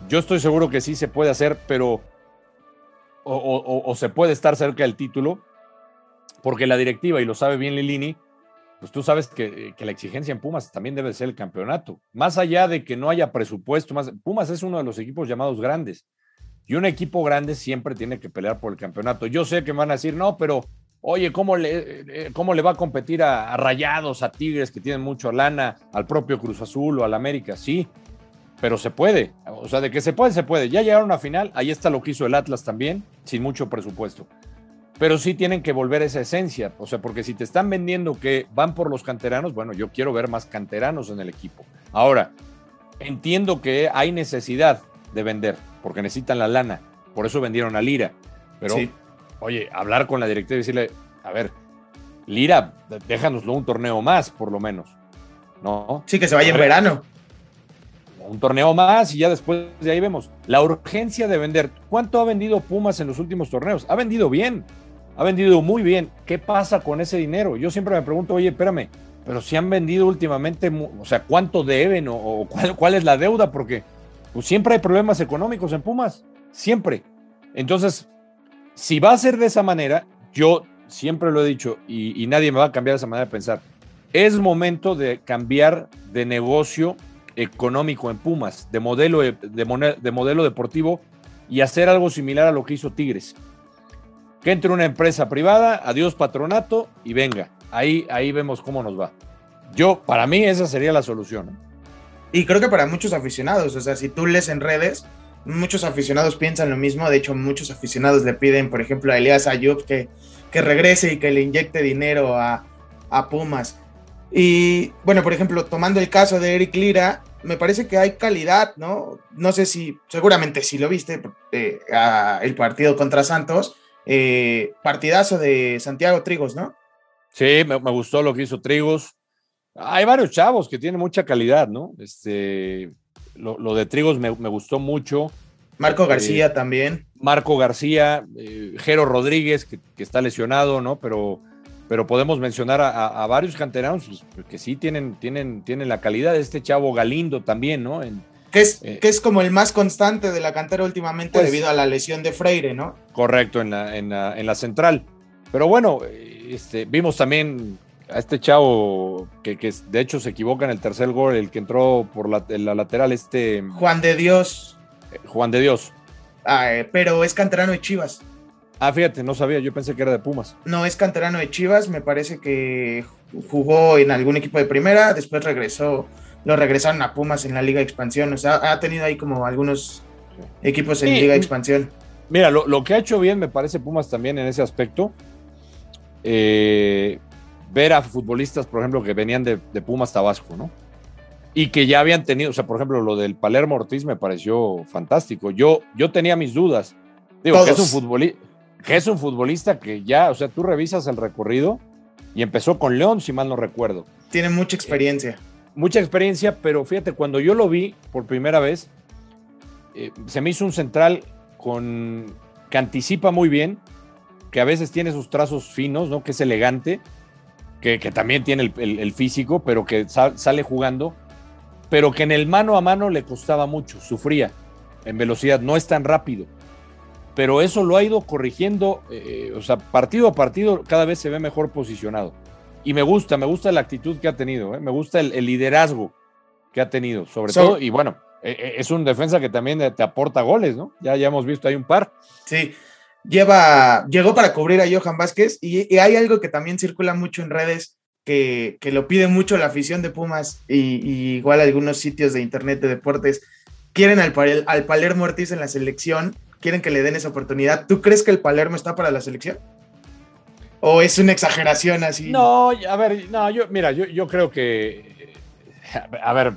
Speaker 3: yo estoy seguro que sí se puede hacer, pero o, se puede estar cerca del título, porque la directiva, y lo sabe bien Lilini, pues tú sabes que, que, la exigencia en Pumas también debe ser el campeonato. Más allá de que no haya presupuesto, más, Pumas es uno de los equipos llamados grandes. Y un equipo grande siempre tiene que pelear por el campeonato. Yo sé que van a decir, no, pero oye, ¿cómo le, eh, cómo le va a competir a, Rayados, a Tigres que tienen mucho lana, al propio Cruz Azul o al América? Sí, pero se puede. O sea, de que se puede, se puede. Ya llegaron a final, ahí está lo que hizo el Atlas también, sin mucho presupuesto. Pero sí tienen que volver a esa esencia. O sea, porque si te están vendiendo que van por los canteranos, bueno, yo quiero ver más canteranos en el equipo. Ahora, entiendo que hay necesidad de vender porque necesitan la lana. Por eso vendieron a Lira. Pero, oye, hablar con la directiva y decirle, a ver, Lira, déjanoslo un torneo más, por lo menos. ¿No?
Speaker 2: Sí, que se vaya en verano.
Speaker 3: un torneo más y ya después de ahí vemos. La urgencia de vender. ¿Cuánto ha vendido Pumas en los últimos torneos? Ha vendido bien, ha vendido muy bien. ¿Qué pasa con ese dinero? Yo siempre me pregunto, oye, espérame, pero si han vendido últimamente, o sea, ¿cuánto deben o, cuál, cuál, es la deuda? Porque pues, siempre hay problemas económicos en Pumas, siempre. Entonces, si va a ser de esa manera, yo siempre lo he dicho y, nadie me va a cambiar esa manera de pensar. Es momento de cambiar de negocio económico en Pumas, de modelo, de, de modelo deportivo y hacer algo similar a lo que hizo Tigres. Que entre una empresa privada, adiós patronato y venga. Ahí, ahí vemos cómo nos va. Yo, para mí, esa sería la solución.
Speaker 2: Y creo que para muchos aficionados, o sea, si tú lees en redes, muchos aficionados piensan lo mismo. De hecho, muchos aficionados le piden, por ejemplo, a Elias Ayub que, que regrese y que le inyecte dinero a, a Pumas. Y bueno, por ejemplo, tomando el caso de Eric Lira, me parece que hay calidad, ¿no? No sé si, seguramente si lo viste, eh, el partido contra Santos, eh, partidazo de Santiago Trigos, ¿no?
Speaker 3: Sí, me, gustó lo que hizo Trigos. Hay varios chavos que tienen mucha calidad, ¿no? Este, lo, lo de Trigos me, me, gustó mucho.
Speaker 2: Marco García eh, también.
Speaker 3: Marco García, eh, Jero Rodríguez, que, que, está lesionado, ¿no? Pero, pero podemos mencionar a, a, a varios canteranos pues, que sí tienen, tienen, tienen la calidad de este chavo Galindo también, ¿no? En,
Speaker 2: que es, eh, que es como el más constante de la cantera últimamente pues, debido a la lesión de Freire, ¿no?
Speaker 3: Correcto, en la, en la, en la central. Pero bueno, este, vimos también a este chavo que, que, de hecho se equivoca en el tercer gol, el que entró por la, la lateral, este...
Speaker 2: Juan de Dios.
Speaker 3: Eh, Juan de Dios.
Speaker 2: Ah, eh, pero es canterano de Chivas.
Speaker 3: Ah, fíjate, no sabía, yo pensé que era de Pumas.
Speaker 2: No, es canterano de Chivas, me parece que jugó en algún equipo de primera, después regresó, lo regresaron a Pumas en la Liga de Expansión, o sea, ha tenido ahí como algunos equipos en sí. Liga de Expansión.
Speaker 3: Mira, lo, lo, que ha hecho bien me parece Pumas también en ese aspecto. Eh, ver a futbolistas, por ejemplo, que venían de, de, Pumas Tabasco, ¿no? Y que ya habían tenido, o sea, por ejemplo, lo del Palermo Ortiz me pareció fantástico. Yo, yo tenía mis dudas. Digo, que es, un futbolista, que es un futbolista que ya, o sea, tú revisas el recorrido y empezó con León, si mal no recuerdo.
Speaker 2: Tiene mucha experiencia.
Speaker 3: Eh, mucha experiencia, pero fíjate, cuando yo lo vi por primera vez, eh, se me hizo un central con que anticipa muy bien, que a veces tiene sus trazos finos, ¿no? Que es elegante, que, que también tiene el, el, el, físico, pero que sal, sale jugando, pero que en el mano a mano le costaba mucho, sufría en velocidad, no es tan rápido. Pero eso lo ha ido corrigiendo, eh, o sea, partido a partido cada vez se ve mejor posicionado. Y me gusta, me gusta la actitud que ha tenido, ¿eh? me gusta el, el, liderazgo que ha tenido, sobre so, todo, y bueno, eh, es un defensa que también te aporta goles, ¿no? Ya, ya hemos visto ahí un par.
Speaker 2: Sí, lleva, llegó para cubrir a Johan Vázquez y, hay algo que también circula mucho en redes que, que lo pide mucho la afición de Pumas y, y, igual algunos sitios de internet de deportes quieren al, al Palermo Ortiz en la selección, quieren que le den esa oportunidad. ¿Tú crees que el Palermo está para la selección? ¿O es una exageración así?
Speaker 3: No, a ver, no, yo, mira, yo, yo creo que, a ver,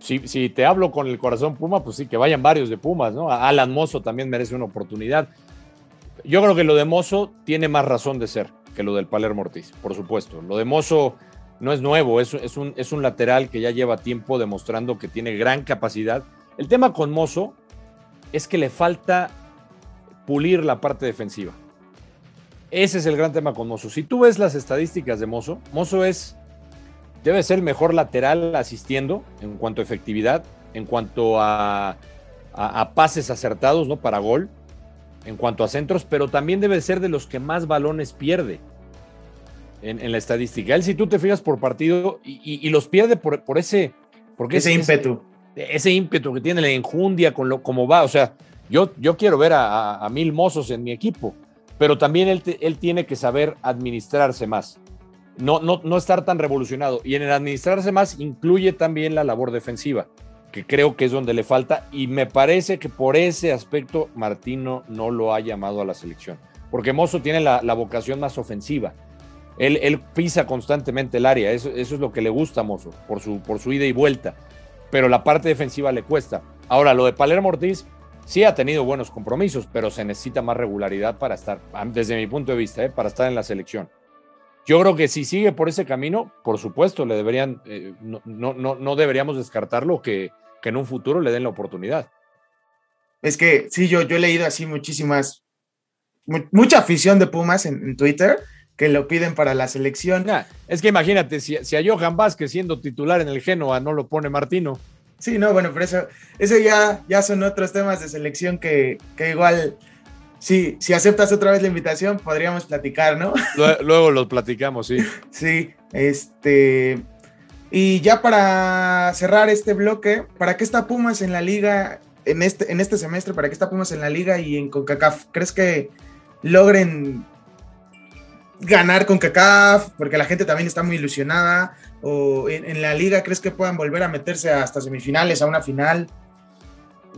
Speaker 3: si, si, te hablo con el corazón Puma, pues sí, que vayan varios de Pumas, ¿no? Alan Mozo también merece una oportunidad. Yo creo que lo de Mozo tiene más razón de ser que lo del Palermo Ortiz, por supuesto. Lo de Mozo no es nuevo, es, un, lateral que ya lleva tiempo demostrando que tiene gran capacidad. El tema con Mozo es que le falta pulir la parte defensiva. Ese es el gran tema con Mozo. Si tú ves las estadísticas de Mozo, Mozo es, debe ser el mejor lateral asistiendo en cuanto a efectividad, en cuanto a, a, a pases acertados, ¿no? Para gol en cuanto a centros, pero también debe ser de los que más balones pierde en, en la estadística. Él, si tú te fijas por partido, y, y, y los pierde por, por ese... Porque
Speaker 2: ese es, ímpetu.
Speaker 3: Ese, ese, ímpetu que tiene la enjundia con lo como va. O sea, yo, yo quiero ver a, a, a mil mozos en mi equipo, pero también él, él tiene que saber administrarse más. No, no, no estar tan revolucionado. Y en el administrarse más incluye también la labor defensiva que creo que es donde le falta y me parece que por ese aspecto Martino no lo ha llamado a la selección, porque Mozo tiene la, vocación más ofensiva. Él, él, pisa constantemente el área, eso, eso, es lo que le gusta a Mozo, por su, por su ida y vuelta, pero la parte defensiva le cuesta. Ahora, lo de Palermo Ortiz sí ha tenido buenos compromisos, pero se necesita más regularidad para estar, desde mi punto de vista, ¿eh? para estar en la selección. Yo creo que si sigue por ese camino, por supuesto, le deberían, eh, no, no, no, deberíamos descartarlo que, que en un futuro le den la oportunidad.
Speaker 2: Es que sí, yo, yo he leído así muchísimas, mucha afición de Pumas en, Twitter que lo piden para la selección.
Speaker 3: es que imagínate, si, si, a Johan Vázquez siendo titular en el Genoa no lo pone Martino.
Speaker 2: Sí, no, bueno, pero eso, eso ya, ya son otros temas de selección que, que igual Sí, si aceptas otra vez la invitación, podríamos platicar, ¿no? [laughs]
Speaker 3: Luego, los platicamos, sí.
Speaker 2: Sí, este. Y ya para cerrar este bloque, ¿para qué está Pumas en la liga en este, en este semestre? ¿Para qué está Pumas en la liga y en CONCACAF? ¿Crees que logren ganar con CACAF? Porque la gente también está muy ilusionada. ¿O en la liga crees que puedan volver a meterse hasta semifinales, a una final?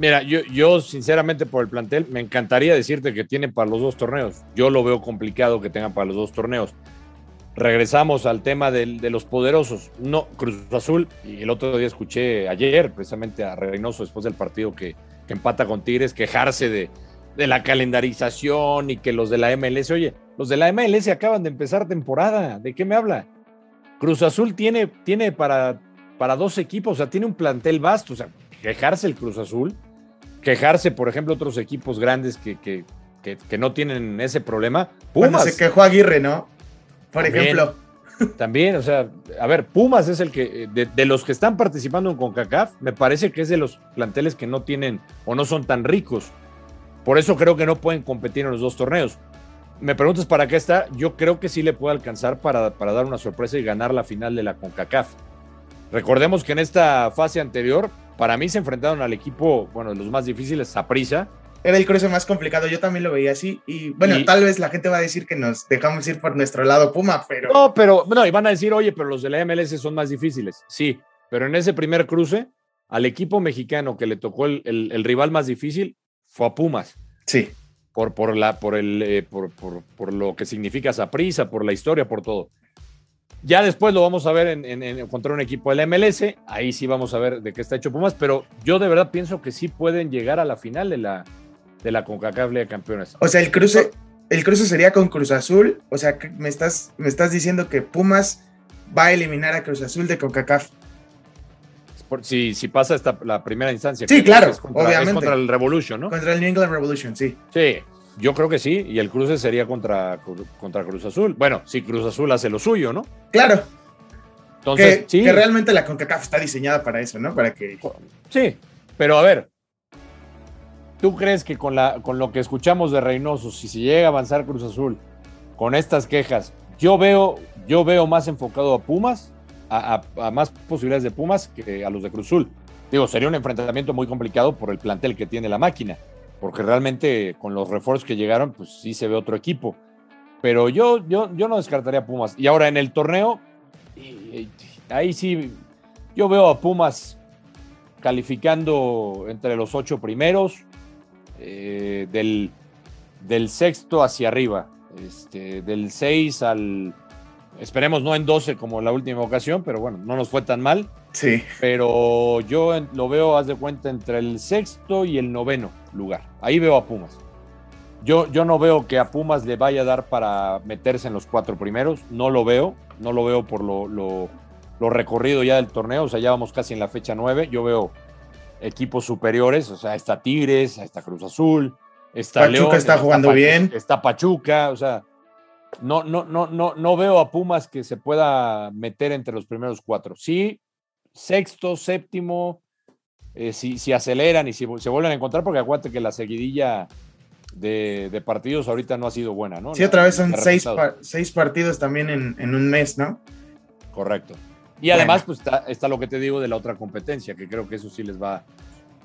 Speaker 3: Mira, yo, yo sinceramente por el plantel me encantaría decirte que tiene para los dos torneos. Yo lo veo complicado que tengan para los dos torneos. Regresamos al tema de, los poderosos. No, Cruz Azul, y el otro día escuché ayer precisamente a Reynoso después del partido que, empata con Tigres, quejarse de, de la calendarización y que los de la MLS, oye, los de la MLS acaban de empezar temporada, ¿de qué me habla? Cruz Azul tiene, tiene para, para dos equipos, o sea, tiene un plantel vasto, o sea, quejarse el Cruz Azul quejarse, por ejemplo, otros equipos grandes que, que, que, no tienen ese problema.
Speaker 2: Pumas. Bueno, se quejó Aguirre, ¿no? Por ejemplo. [laughs]
Speaker 3: También, o sea, a ver, Pumas es el que, de, los que están participando en CONCACAF, me parece que es de los planteles que no tienen o no son tan ricos. Por eso creo que no pueden competir en los dos torneos. Me preguntas para qué está, yo creo que sí le puede alcanzar para, para dar una sorpresa y ganar la final de la CONCACAF. Recordemos que en esta fase anterior para mí se enfrentaron al equipo, bueno, de los más difíciles, Saprisa.
Speaker 2: Era el cruce más complicado, yo también lo veía así. Y bueno, tal vez la gente va a decir que nos dejamos ir por nuestro lado Puma, pero.
Speaker 3: No, pero, no, y van a decir, oye, pero los de la MLS son más difíciles. Sí, pero en ese primer cruce, al equipo mexicano que le tocó el, rival más difícil fue a Pumas.
Speaker 2: Sí.
Speaker 3: Por, por, la, por, el, eh, por, por, por, lo que significa Saprisa, por la historia, por todo. Ya después lo vamos a ver en, en, contra un equipo del MLS. Ahí sí vamos a ver de qué está hecho Pumas, pero yo de verdad pienso que sí pueden llegar a la final de la, de la CONCACAF de Campeones.
Speaker 2: O sea, el cruce, el cruce sería con Cruz Azul. O sea, me estás, me estás diciendo que Pumas va a eliminar a Cruz Azul de CONCACAF.
Speaker 3: Si, si pasa esta, la primera instancia.
Speaker 2: Sí, claro, obviamente.
Speaker 3: contra el Revolution, ¿no?
Speaker 2: Contra el New England Revolution, sí.
Speaker 3: Sí, yo creo que sí, y el cruce sería contra, contra Cruz Azul. Bueno, si Cruz Azul hace lo suyo, ¿no?
Speaker 2: Claro. Entonces, que, sí. que realmente la CONCACAF está diseñada para eso, ¿no? Para que.
Speaker 3: Sí, pero a ver, ¿tú crees que con, la, con lo que escuchamos de Reynoso, si se llega a avanzar Cruz Azul con estas quejas, yo veo, yo veo más enfocado a Pumas, a, a más posibilidades de Pumas que a los de Cruz Azul. Digo, sería un enfrentamiento muy complicado por el plantel que tiene la máquina porque realmente con los refuerzos que llegaron, pues sí se ve otro equipo. Pero yo, yo, yo no descartaría a Pumas. Y ahora en el torneo, ahí sí, yo veo a Pumas calificando entre los ocho primeros, eh, del, sexto hacia arriba, este, del seis al, esperemos no en doce como la última ocasión, pero bueno, no nos fue tan mal.
Speaker 2: Sí.
Speaker 3: Pero yo lo veo, haz de cuenta, entre el sexto y el noveno lugar. Ahí veo a Pumas. Yo, yo no veo que a Pumas le vaya a dar para meterse en los cuatro primeros. No lo veo. No lo veo por lo, lo, recorrido ya del torneo. O sea, ya vamos casi en la fecha nueve. Yo veo equipos superiores. O sea, está Tigres, está Cruz Azul, está
Speaker 2: Pachuca está jugando bien.
Speaker 3: Está Pachuca. O sea, no, no, no, no, no veo a Pumas que se pueda meter entre los primeros cuatro. Sí, sexto, séptimo, eh, si, si, aceleran y si se vuelven a encontrar, porque acuérdate que la seguidilla de, partidos ahorita no ha sido buena, ¿no?
Speaker 2: Sí, otra vez son seis, seis, partidos también en, un mes, ¿no?
Speaker 3: Correcto. Y además, pues está, lo que te digo de la otra competencia, que creo que eso sí les va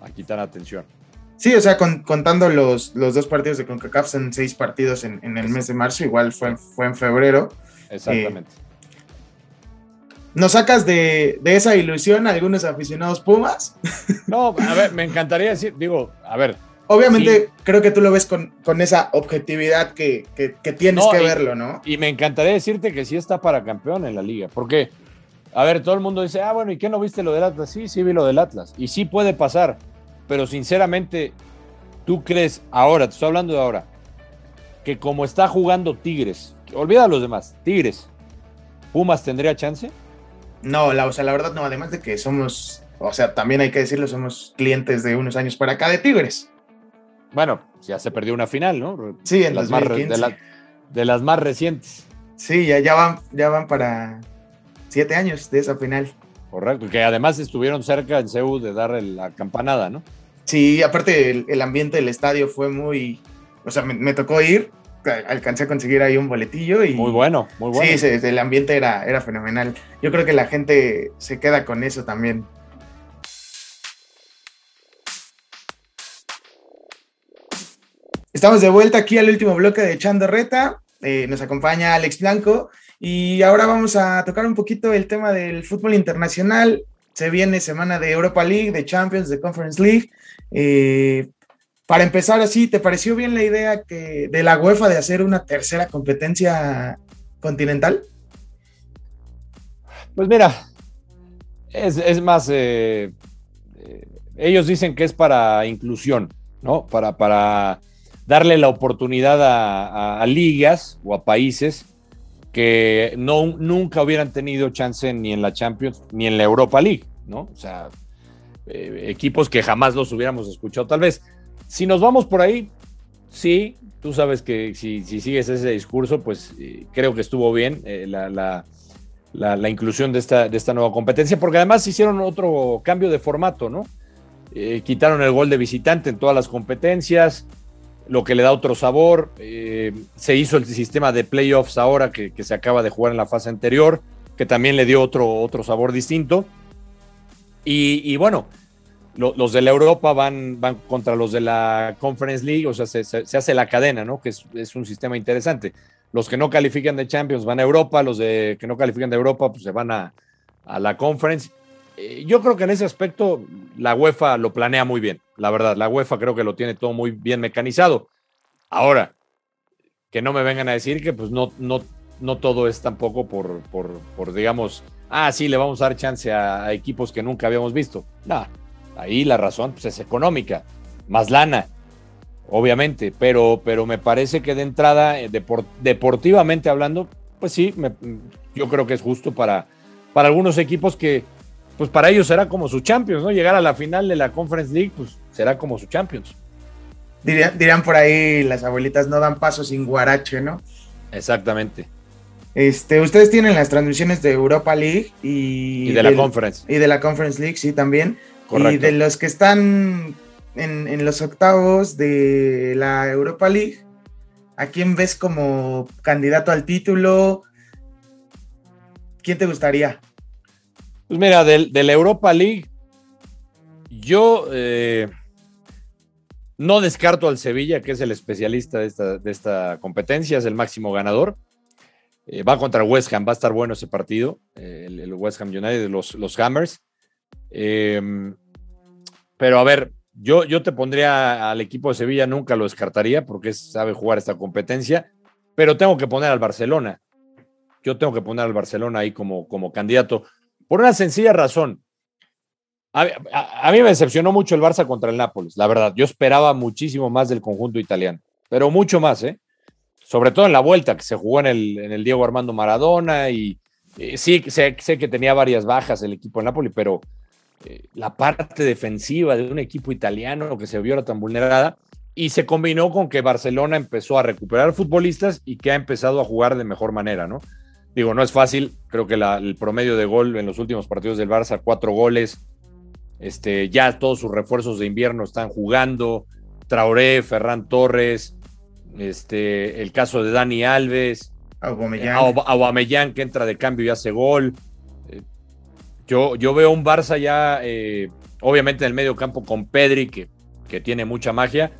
Speaker 3: a quitar atención.
Speaker 2: Sí, o sea, contando los, los dos partidos de CONCACAF, son seis partidos en, el mes de marzo, igual fue, fue en febrero.
Speaker 3: Exactamente. Eh,
Speaker 2: ¿Nos sacas de, esa ilusión a algunos aficionados Pumas? [laughs]
Speaker 3: No, a ver, me encantaría decir, digo, a ver.
Speaker 2: Obviamente creo que tú lo ves con, esa objetividad que, tienes que verlo, ¿no?
Speaker 3: Y me encantaría decirte que sí está para campeón en la liga, porque, a ver, todo el mundo dice, ah, bueno, ¿y qué no viste lo del Atlas? Sí, sí vi lo del Atlas, y sí puede pasar, pero sinceramente, ¿tú crees ahora, te estoy hablando de ahora, que como está jugando Tigres, olvida a los demás, Tigres, Pumas tendría chance?
Speaker 2: No, la, o sea, la verdad no, además de que somos o sea, también hay que decirlo, somos clientes de unos años para acá de Tigres.
Speaker 3: Bueno, ya se perdió una final, ¿no?
Speaker 2: Sí, en
Speaker 3: las más, de, de, las más recientes.
Speaker 2: Sí, ya, ya, van, ya van para siete años de esa final.
Speaker 3: Correcto, que además estuvieron cerca en Seúl de dar la campanada, ¿no?
Speaker 2: Sí, aparte el, ambiente del estadio fue muy, o sea, me, tocó ir, alcancé a conseguir ahí un boletillo y...
Speaker 3: Muy bueno, muy bueno.
Speaker 2: Sí, el ambiente era, era fenomenal. Yo creo que la gente se queda con eso también. Estamos de vuelta aquí al último bloque de Echando Reta. Eh, nos acompaña Alex Blanco y ahora vamos a tocar un poquito el tema del fútbol internacional. Se viene semana de Europa League, de Champions, de Conference League. Eh, para empezar así, ¿te pareció bien la idea que, de la UEFA de hacer una tercera competencia continental?
Speaker 3: Pues mira, es, más, eh, eh, ellos dicen que es para inclusión, ¿no? Para, para darle la oportunidad a, ligas o a países que no, nunca hubieran tenido chance ni en la Champions ni en la Europa League, ¿no? O sea, eh, equipos que jamás los hubiéramos escuchado. Tal vez, si nos vamos por ahí, sí, tú sabes que si, sigues ese discurso, pues eh, creo que estuvo bien eh, la, inclusión de esta, de esta nueva competencia, porque además hicieron otro cambio de formato, ¿no? quitaron el gol de visitante en todas las competencias, lo que le da otro sabor. se hizo el sistema de playoffs ahora que, se acaba de jugar en la fase anterior, que también le dio otro, otro sabor distinto. Y, bueno, los de la Europa van, van contra los de la Conference League, o sea, se, hace la cadena, ¿no? Que es, un sistema interesante. Los que no califican de Champions van a Europa, los de que no califican de Europa, pues se van a, la Conference. Eh, yo creo que en ese aspecto la UEFA lo planea muy bien, la verdad. La UEFA creo que lo tiene todo muy bien mecanizado. Ahora, que no me vengan a decir que pues no, no, no todo es tampoco por, por, digamos, ah, sí, le vamos a dar chance a, equipos que nunca habíamos visto. No, ahí la razón pues, es económica, más lana, obviamente, pero, pero me parece que de entrada, eh, deportivamente hablando, pues sí, yo creo que es justo para, para algunos equipos que, pues para ellos será como su Champions, ¿no? Llegar a la final de la Conference League, pues será como su Champions.
Speaker 2: Dirían, por ahí las abuelitas, no dan paso sin guarache, ¿no?
Speaker 3: Exactamente.
Speaker 2: Este, ustedes tienen las transmisiones de Europa League
Speaker 3: y, de la Conference.
Speaker 2: Y de la Conference League, sí, también. Y de los que están en, los octavos de la Europa League, ¿a quién ves como candidato al título? ¿Quién te gustaría?
Speaker 3: Pues mira, de, la Europa League, yo eh, no descarto al Sevilla, que es el especialista de esta, de esta competencia, es el máximo ganador. Eh, va contra West Ham, va a estar bueno ese partido, eh, el, West Ham United, los, los Hammers. Em, pero a ver, yo, yo te pondría al equipo de Sevilla, nunca lo descartaría porque sabe jugar esta competencia, pero tengo que poner al Barcelona. Yo tengo que poner al Barcelona ahí como, como candidato, por una sencilla razón. A, mí me decepcionó mucho el Barça contra el Nápoles, la verdad. Yo esperaba muchísimo más del conjunto italiano, pero mucho más, ¿eh? sobre todo en la vuelta que se jugó en el, Diego Armando Maradona y eh, sí, sé, que tenía varias bajas el equipo de Napoli, pero eh, la parte defensiva de un equipo italiano que se vio tan vulnerada y se combinó con que Barcelona empezó a recuperar futbolistas y que ha empezado a jugar de mejor manera, ¿no? Digo, no es fácil, creo que el promedio de gol en los últimos partidos del Barça, cuatro goles, este, ya todos sus refuerzos de invierno están jugando, Traoré, Ferran Torres, este, el caso de Dani Alves, Aubameyang. que entra de cambio y hace gol. Eh, yo, yo veo un Barça ya, eh, obviamente en el medio campo con Pedri, que, que tiene mucha magia.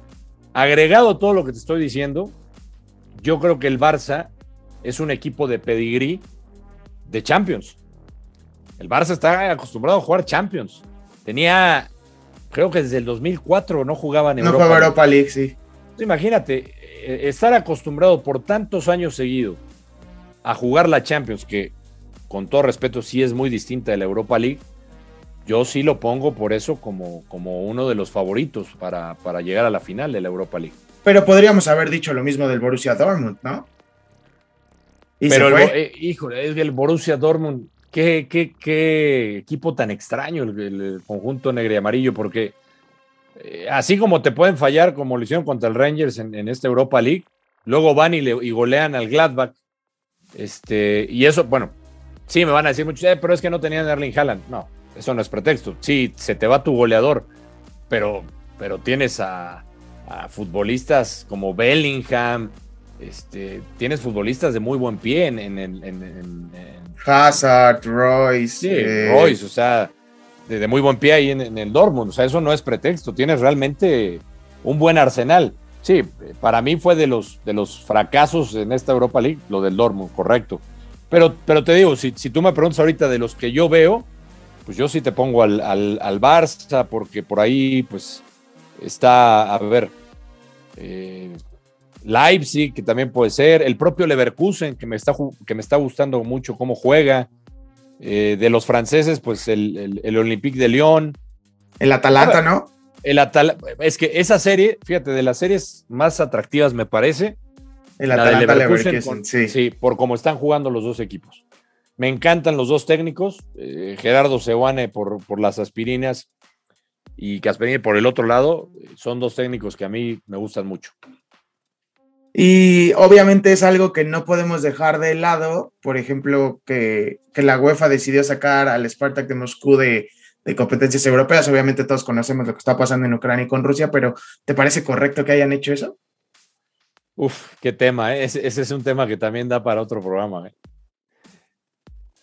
Speaker 3: Agregado todo lo que te estoy diciendo, yo creo que el Barça es un equipo de pedigrí de Champions. El Barça está acostumbrado a jugar Champions. Tenía, creo que desde el 2004 no jugaban
Speaker 2: en Europa. No Europa League, sí.
Speaker 3: Imagínate, eh, estar acostumbrado por tantos años seguidos a jugar la Champions, que con todo respeto sí es muy distinta de la Europa League, yo sí lo pongo por eso como, como uno de los favoritos para, para llegar a la final de la Europa League.
Speaker 2: Pero podríamos haber dicho lo mismo del Borussia Dortmund, ¿no?
Speaker 3: Pero, el, eh, híjole, es el Borussia Dortmund, qué, qué, qué equipo tan extraño el, el conjunto negro y amarillo, porque eh, así como te pueden fallar, como lo hicieron contra el Rangers en, en esta Europa League, luego van y, le, y, golean al Gladbach. Este, y eso, bueno, sí me van a decir mucho, eh, pero es que no tenían Erling Haaland. No, eso no es pretexto. Sí, se te va tu goleador, pero, pero tienes a, a futbolistas como Bellingham, este, tienes futbolistas de muy buen pie en, en, en, en
Speaker 2: Hazard, Royce.
Speaker 3: Sí, eh... Royce, o sea, de, de, muy buen pie ahí en, el Dortmund. O sea, eso no es pretexto. Tienes realmente un buen arsenal. Sí, para mí fue de los, de los fracasos en esta Europa League, lo del Dortmund, correcto. Pero, pero te digo, si, si tú me preguntas ahorita de los que yo veo, pues yo sí te pongo al, al, al Barça, porque por ahí, pues, está, a ver, eh, Leipzig, que también puede ser, el propio Leverkusen, que me está, que me está gustando mucho cómo juega, eh, de los franceses, pues el, el, el, Olympique de Lyon.
Speaker 2: El Atalanta, ¿no?
Speaker 3: El Atal es que esa serie, fíjate, de las series más atractivas me parece.
Speaker 2: El Atalanta Leverkusen, con,
Speaker 3: sí. sí. por cómo están jugando los dos equipos. Me encantan los dos técnicos, eh, Gerardo Seoane por, por las aspirinas y Casperini por el otro lado, son dos técnicos que a mí me gustan mucho.
Speaker 2: Y obviamente es algo que no podemos dejar de lado, por ejemplo, que, que la UEFA decidió sacar al Spartak de Moscú de, de, competencias europeas. Obviamente todos conocemos lo que está pasando en Ucrania y con Rusia, pero ¿te parece correcto que hayan hecho eso?
Speaker 3: Uf, qué tema, ¿eh? ese, ese, es un tema que también da para otro programa. ¿eh?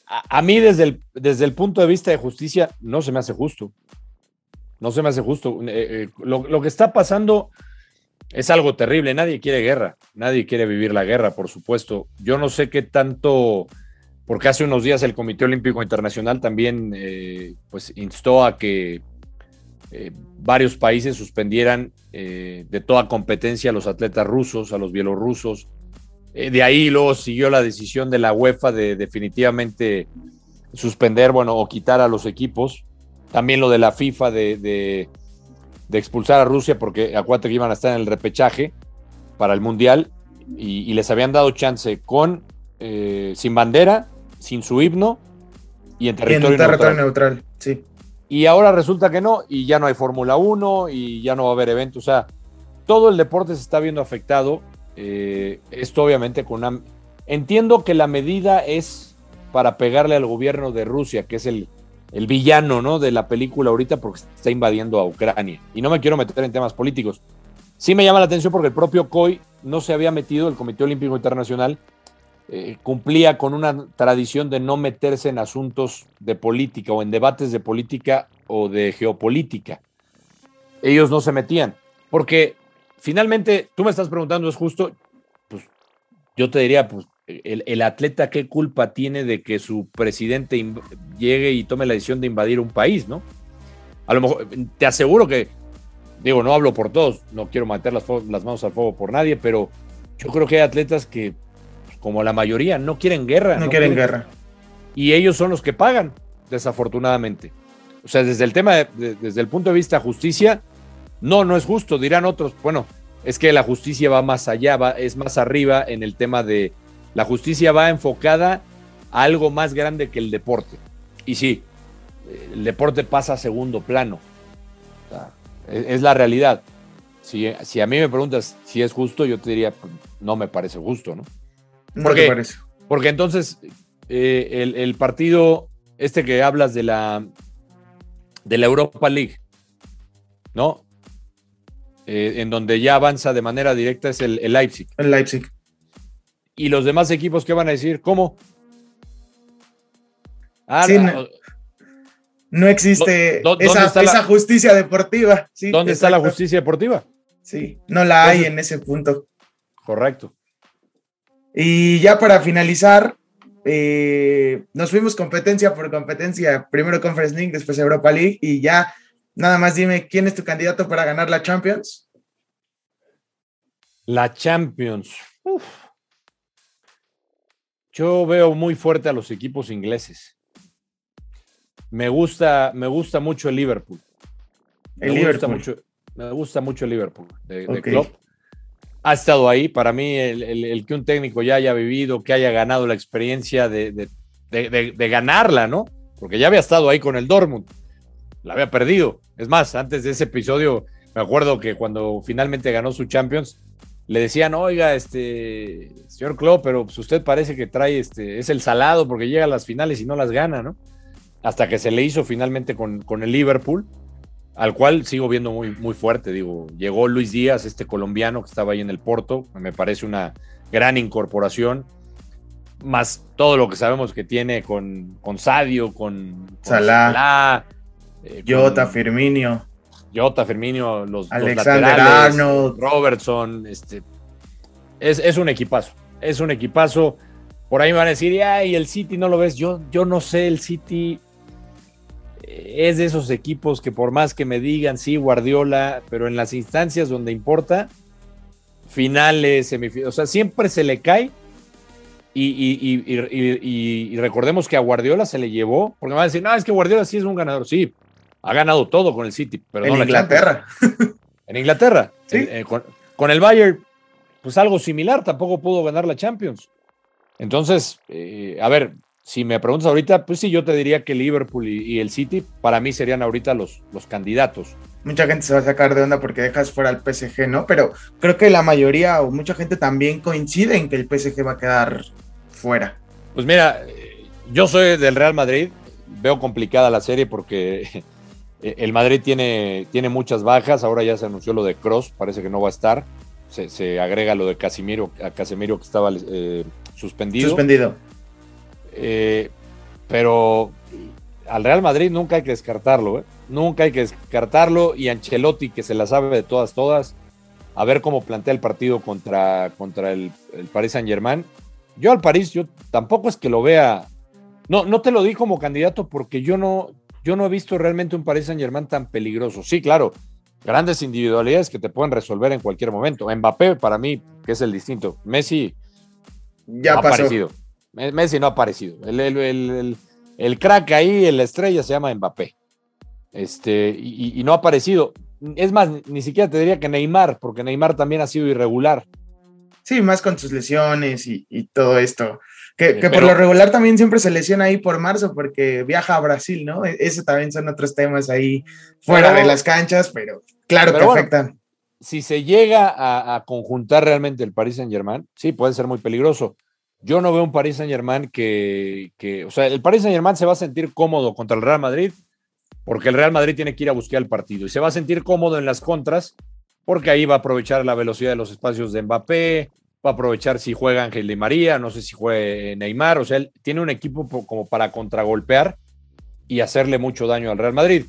Speaker 3: A, mí desde el, desde el punto de vista de justicia no se me hace justo. No se me hace justo. Eh, lo, lo que está pasando es algo terrible. Nadie quiere guerra, nadie quiere vivir la guerra, por supuesto. Yo no sé qué tanto, porque hace unos días el Comité Olímpico Internacional también eh, pues instó a que eh, varios países suspendieran eh, de toda competencia a los atletas rusos, a los bielorrusos. De ahí luego siguió la decisión de la UEFA de definitivamente suspender, bueno, o quitar a los equipos. También lo de la FIFA de de expulsar a Rusia porque acuérdate que iban a estar en el repechaje para el Mundial y, y les habían dado chance con eh, sin bandera, sin su himno y en territorio,
Speaker 2: y en territorio neutral. neutral. Sí.
Speaker 3: Y ahora resulta que no, y ya no hay Fórmula 1 y ya no va a haber eventos. O sea, todo el deporte se está viendo afectado. Eh, esto obviamente con una... Entiendo que la medida es para pegarle al gobierno de Rusia, que es el, el villano ¿no? de la película ahorita porque está invadiendo a Ucrania. Y no me quiero meter en temas políticos. Sí me llama la atención porque el propio COI no se había metido, el Comité Olímpico Internacional eh, cumplía con una tradición de no meterse en asuntos de política o en debates de política o de geopolítica. Ellos no se metían, porque finalmente tú me estás preguntando, ¿es justo? Pues yo te diría, pues el, el, atleta qué culpa tiene de que su presidente llegue y tome la decisión de invadir un país, ¿no? A lo mejor, te aseguro que, digo, no hablo por todos, no quiero meter las, las manos al fuego por nadie, pero yo creo que hay atletas que, como la mayoría, no quieren guerra.
Speaker 2: No, no quieren, quieren guerra.
Speaker 3: Y ellos son los que pagan, desafortunadamente. O sea, desde el tema, de, de, desde el punto de vista justicia, no, no es justo, dirán otros, bueno, es que la justicia va más allá, va, es más arriba en el tema de, la justicia va enfocada a algo más grande que el deporte. Y sí, el deporte pasa a segundo plano. O sea, es, la realidad. Si, si, a mí me preguntas si es justo, yo te diría, pues, no me parece justo, ¿no?
Speaker 2: Porque, no parece.
Speaker 3: porque entonces eh, el, el, partido, este que hablas de la, de la Europa League, ¿no? Eh, en donde ya avanza de manera directa es el, el Leipzig.
Speaker 2: El Leipzig
Speaker 3: y los demás equipos que van a decir, ¿cómo?
Speaker 2: Ah, sí, no, no, existe ¿Dó, esa, esa la, justicia deportiva. Sí,
Speaker 3: ¿Dónde exacto. está la justicia deportiva?
Speaker 2: Sí, no la hay Entonces, en ese punto.
Speaker 3: Correcto.
Speaker 2: Y ya para finalizar, eh, nos fuimos competencia por competencia, primero Conference League, después Europa League, y ya nada más dime, ¿quién es tu candidato para ganar la Champions?
Speaker 3: La Champions. Uf. Yo veo muy fuerte a los equipos ingleses. Me gusta, me gusta mucho el Liverpool. Me
Speaker 2: el
Speaker 3: gusta
Speaker 2: Liverpool.
Speaker 3: Mucho, me gusta mucho el Liverpool de, okay. de Klopp. Ha estado ahí. Para mí, el, el, el, que un técnico ya haya vivido, que haya ganado la experiencia de, de, de, ganarla, ¿no? Porque ya había estado ahí con el Dortmund, la había perdido. Es más, antes de ese episodio, me acuerdo que cuando finalmente ganó su Champions, le decían, oiga, este, señor Klopp, pero pues usted parece que trae, este, es el salado porque llega a las finales y no las gana, ¿no? Hasta que se le hizo finalmente con, con el Liverpool, al cual sigo viendo muy, muy fuerte, digo, llegó Luis Díaz, este colombiano que estaba ahí en el Porto, me parece una gran incorporación, más todo lo que sabemos que tiene con, con Sadio, con,
Speaker 2: Salah, eh, Jota, Firmino.
Speaker 3: Jota, Firmino, los,
Speaker 2: Alexander Arnold,
Speaker 3: Robertson, este, es, un equipazo, es un equipazo. Por ahí me van a decir, ay, el City no lo ves. Yo, yo no sé, el City eh, es de esos equipos que por más que me digan, sí, Guardiola, pero en las instancias donde importa, finales, semifinales, o sea, siempre se le cae. Y, recordemos que a Guardiola se le llevó, porque me van a decir, no, es que Guardiola sí es un ganador. Sí, ha ganado todo con el City, pero
Speaker 2: en Inglaterra.
Speaker 3: En Inglaterra. [laughs] Eh, con, el Bayern, pues algo similar, tampoco pudo ganar la Champions. Entonces, eh, a ver, si me preguntas ahorita, pues sí, yo te diría que Liverpool y, el City para mí serían ahorita los, los candidatos.
Speaker 2: Mucha gente se va a sacar de onda porque dejas fuera al PSG, ¿no? Pero creo que la mayoría o mucha gente también coincide en que el PSG va a quedar fuera.
Speaker 3: Pues mira, yo soy del Real Madrid, veo complicada la serie porque el Madrid tiene, tiene muchas bajas, ahora ya se anunció lo de Cross, parece que no va a estar, se, agrega lo de Casimiro, a Casemiro que estaba eh, suspendido.
Speaker 2: Suspendido.
Speaker 3: Eh, pero al Real Madrid nunca hay que descartarlo, ¿eh? nunca hay que descartarlo y Ancelotti que se la sabe de todas, todas, a ver cómo plantea el partido contra, contra el, el Paris Saint Germain. Yo al París, yo tampoco es que lo vea, no, no te lo di como candidato porque yo no, yo no he visto realmente un Paris Saint Germain tan peligroso. Sí, claro, grandes individualidades que te pueden resolver en cualquier momento. Mbappé, para mí, que es el distinto. Messi
Speaker 2: ya ha aparecido.
Speaker 3: Messi no ha aparecido. El, crack ahí, la estrella, se llama Mbappé. Este, y, no ha aparecido. Es más, ni siquiera te diría que Neymar, porque Neymar también ha sido irregular.
Speaker 2: Sí, más con sus lesiones y, todo esto. Que, por lo regular también siempre se lesiona ahí por marzo porque viaja a Brasil, ¿no? E, ese también son otros temas ahí fuera de las canchas, pero claro que afectan.
Speaker 3: Si se llega a, a, conjuntar realmente el Paris Saint Germain, sí, puede ser muy peligroso. Yo no veo un Paris Saint Germain que, que, o sea, el Paris Saint Germain se va a sentir cómodo contra el Real Madrid porque el Real Madrid tiene que ir a buscar el partido y se va a sentir cómodo en las contras porque ahí va a aprovechar la velocidad de los espacios de Mbappé, va a aprovechar si juega Ángel Di María, no sé si juegue Neymar, o sea, él tiene un equipo como para contragolpear y hacerle mucho daño al Real Madrid.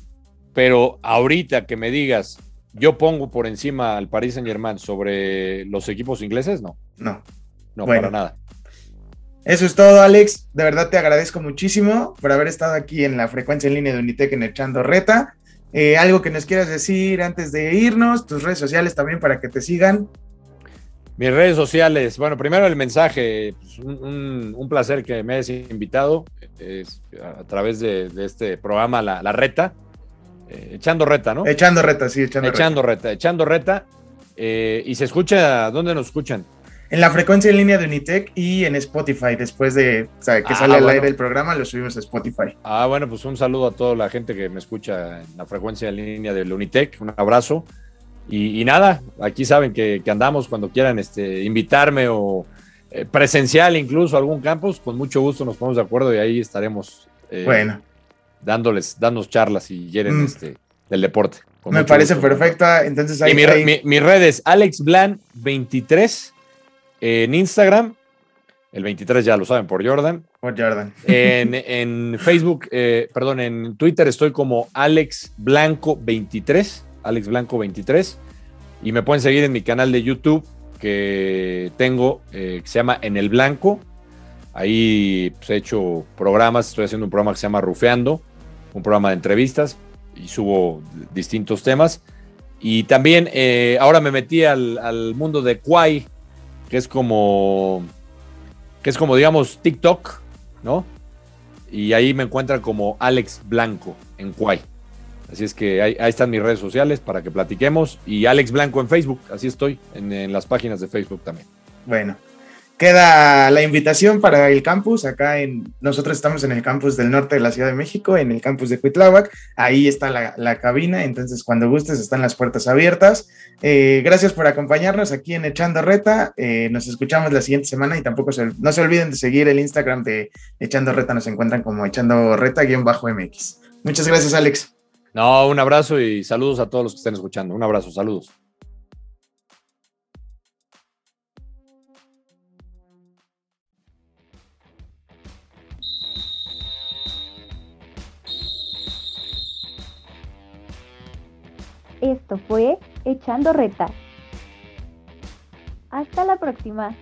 Speaker 3: Pero ahorita que me digas, yo pongo por encima al Paris Saint Germain sobre los equipos ingleses, no.
Speaker 2: No.
Speaker 3: No, para nada.
Speaker 2: Eso es todo, Alex. De verdad te agradezco muchísimo por haber estado aquí en la frecuencia en línea de Unitec en Echando Reta. Eh, algo que nos quieras decir antes de irnos, tus redes sociales también para que te sigan.
Speaker 3: Mis redes sociales, bueno, primero el mensaje, pues, un, placer que me hayas invitado a través de, este programa La, Reta, eh, echando reta, ¿no?
Speaker 2: Echando reta, sí,
Speaker 3: echando, echando reta. Echando reta, eh, y se escucha, ¿dónde nos escuchan?
Speaker 2: en la frecuencia en línea de Unitec y en Spotify. Después de que ah, sale al aire el programa, lo subimos a Spotify.
Speaker 3: Ah, bueno, pues un saludo a toda la gente que me escucha en la frecuencia en línea del Unitec. Un abrazo. Y, nada, aquí saben que, andamos cuando quieran este, invitarme o eh, presencial incluso a algún campus, con mucho gusto nos ponemos de acuerdo y ahí estaremos
Speaker 2: eh, bueno.
Speaker 3: dándoles, dándonos charlas y quieren mm. este, del deporte.
Speaker 2: Me parece perfecta. Entonces ahí,
Speaker 3: y mi, mi, red es Alex 23 en Instagram, el 23 ya lo saben, por Jordan.
Speaker 2: Por Jordan. [laughs]
Speaker 3: En, Facebook, eh, perdón, en Twitter estoy como Alex Blanco 23, Alex Blanco 23. Y me pueden seguir en mi canal de YouTube que tengo, eh, que se llama En el Blanco. Ahí pues, he hecho programas, estoy haciendo un programa que se llama Rufeando, un programa de entrevistas y subo distintos temas. Y también eh, ahora me metí al, mundo de Kwai, que es como, que es como, digamos, TikTok, ¿no? Y ahí me encuentran como Alex Blanco en Kuai. Así es que ahí, están mis redes sociales para que platiquemos. Y Alex Blanco en Facebook, así estoy, en, las páginas de Facebook también.
Speaker 2: Bueno, queda la invitación para el campus. Acá en nosotros estamos en el campus del norte de la Ciudad de México, en el campus de Cuitláhuac. Ahí está la, cabina, entonces cuando gustes están las puertas abiertas. Eh, gracias por acompañarnos aquí en Echando Reta. Eh, nos escuchamos la siguiente semana y tampoco se, no se olviden de seguir el Instagram de Echando Reta. Nos encuentran como Echando Reta-MX. Muchas gracias, Alex.
Speaker 3: No, un abrazo y saludos a todos los que estén escuchando. Un abrazo, saludos.
Speaker 1: Esto fue Echando Reta. Hasta la próxima.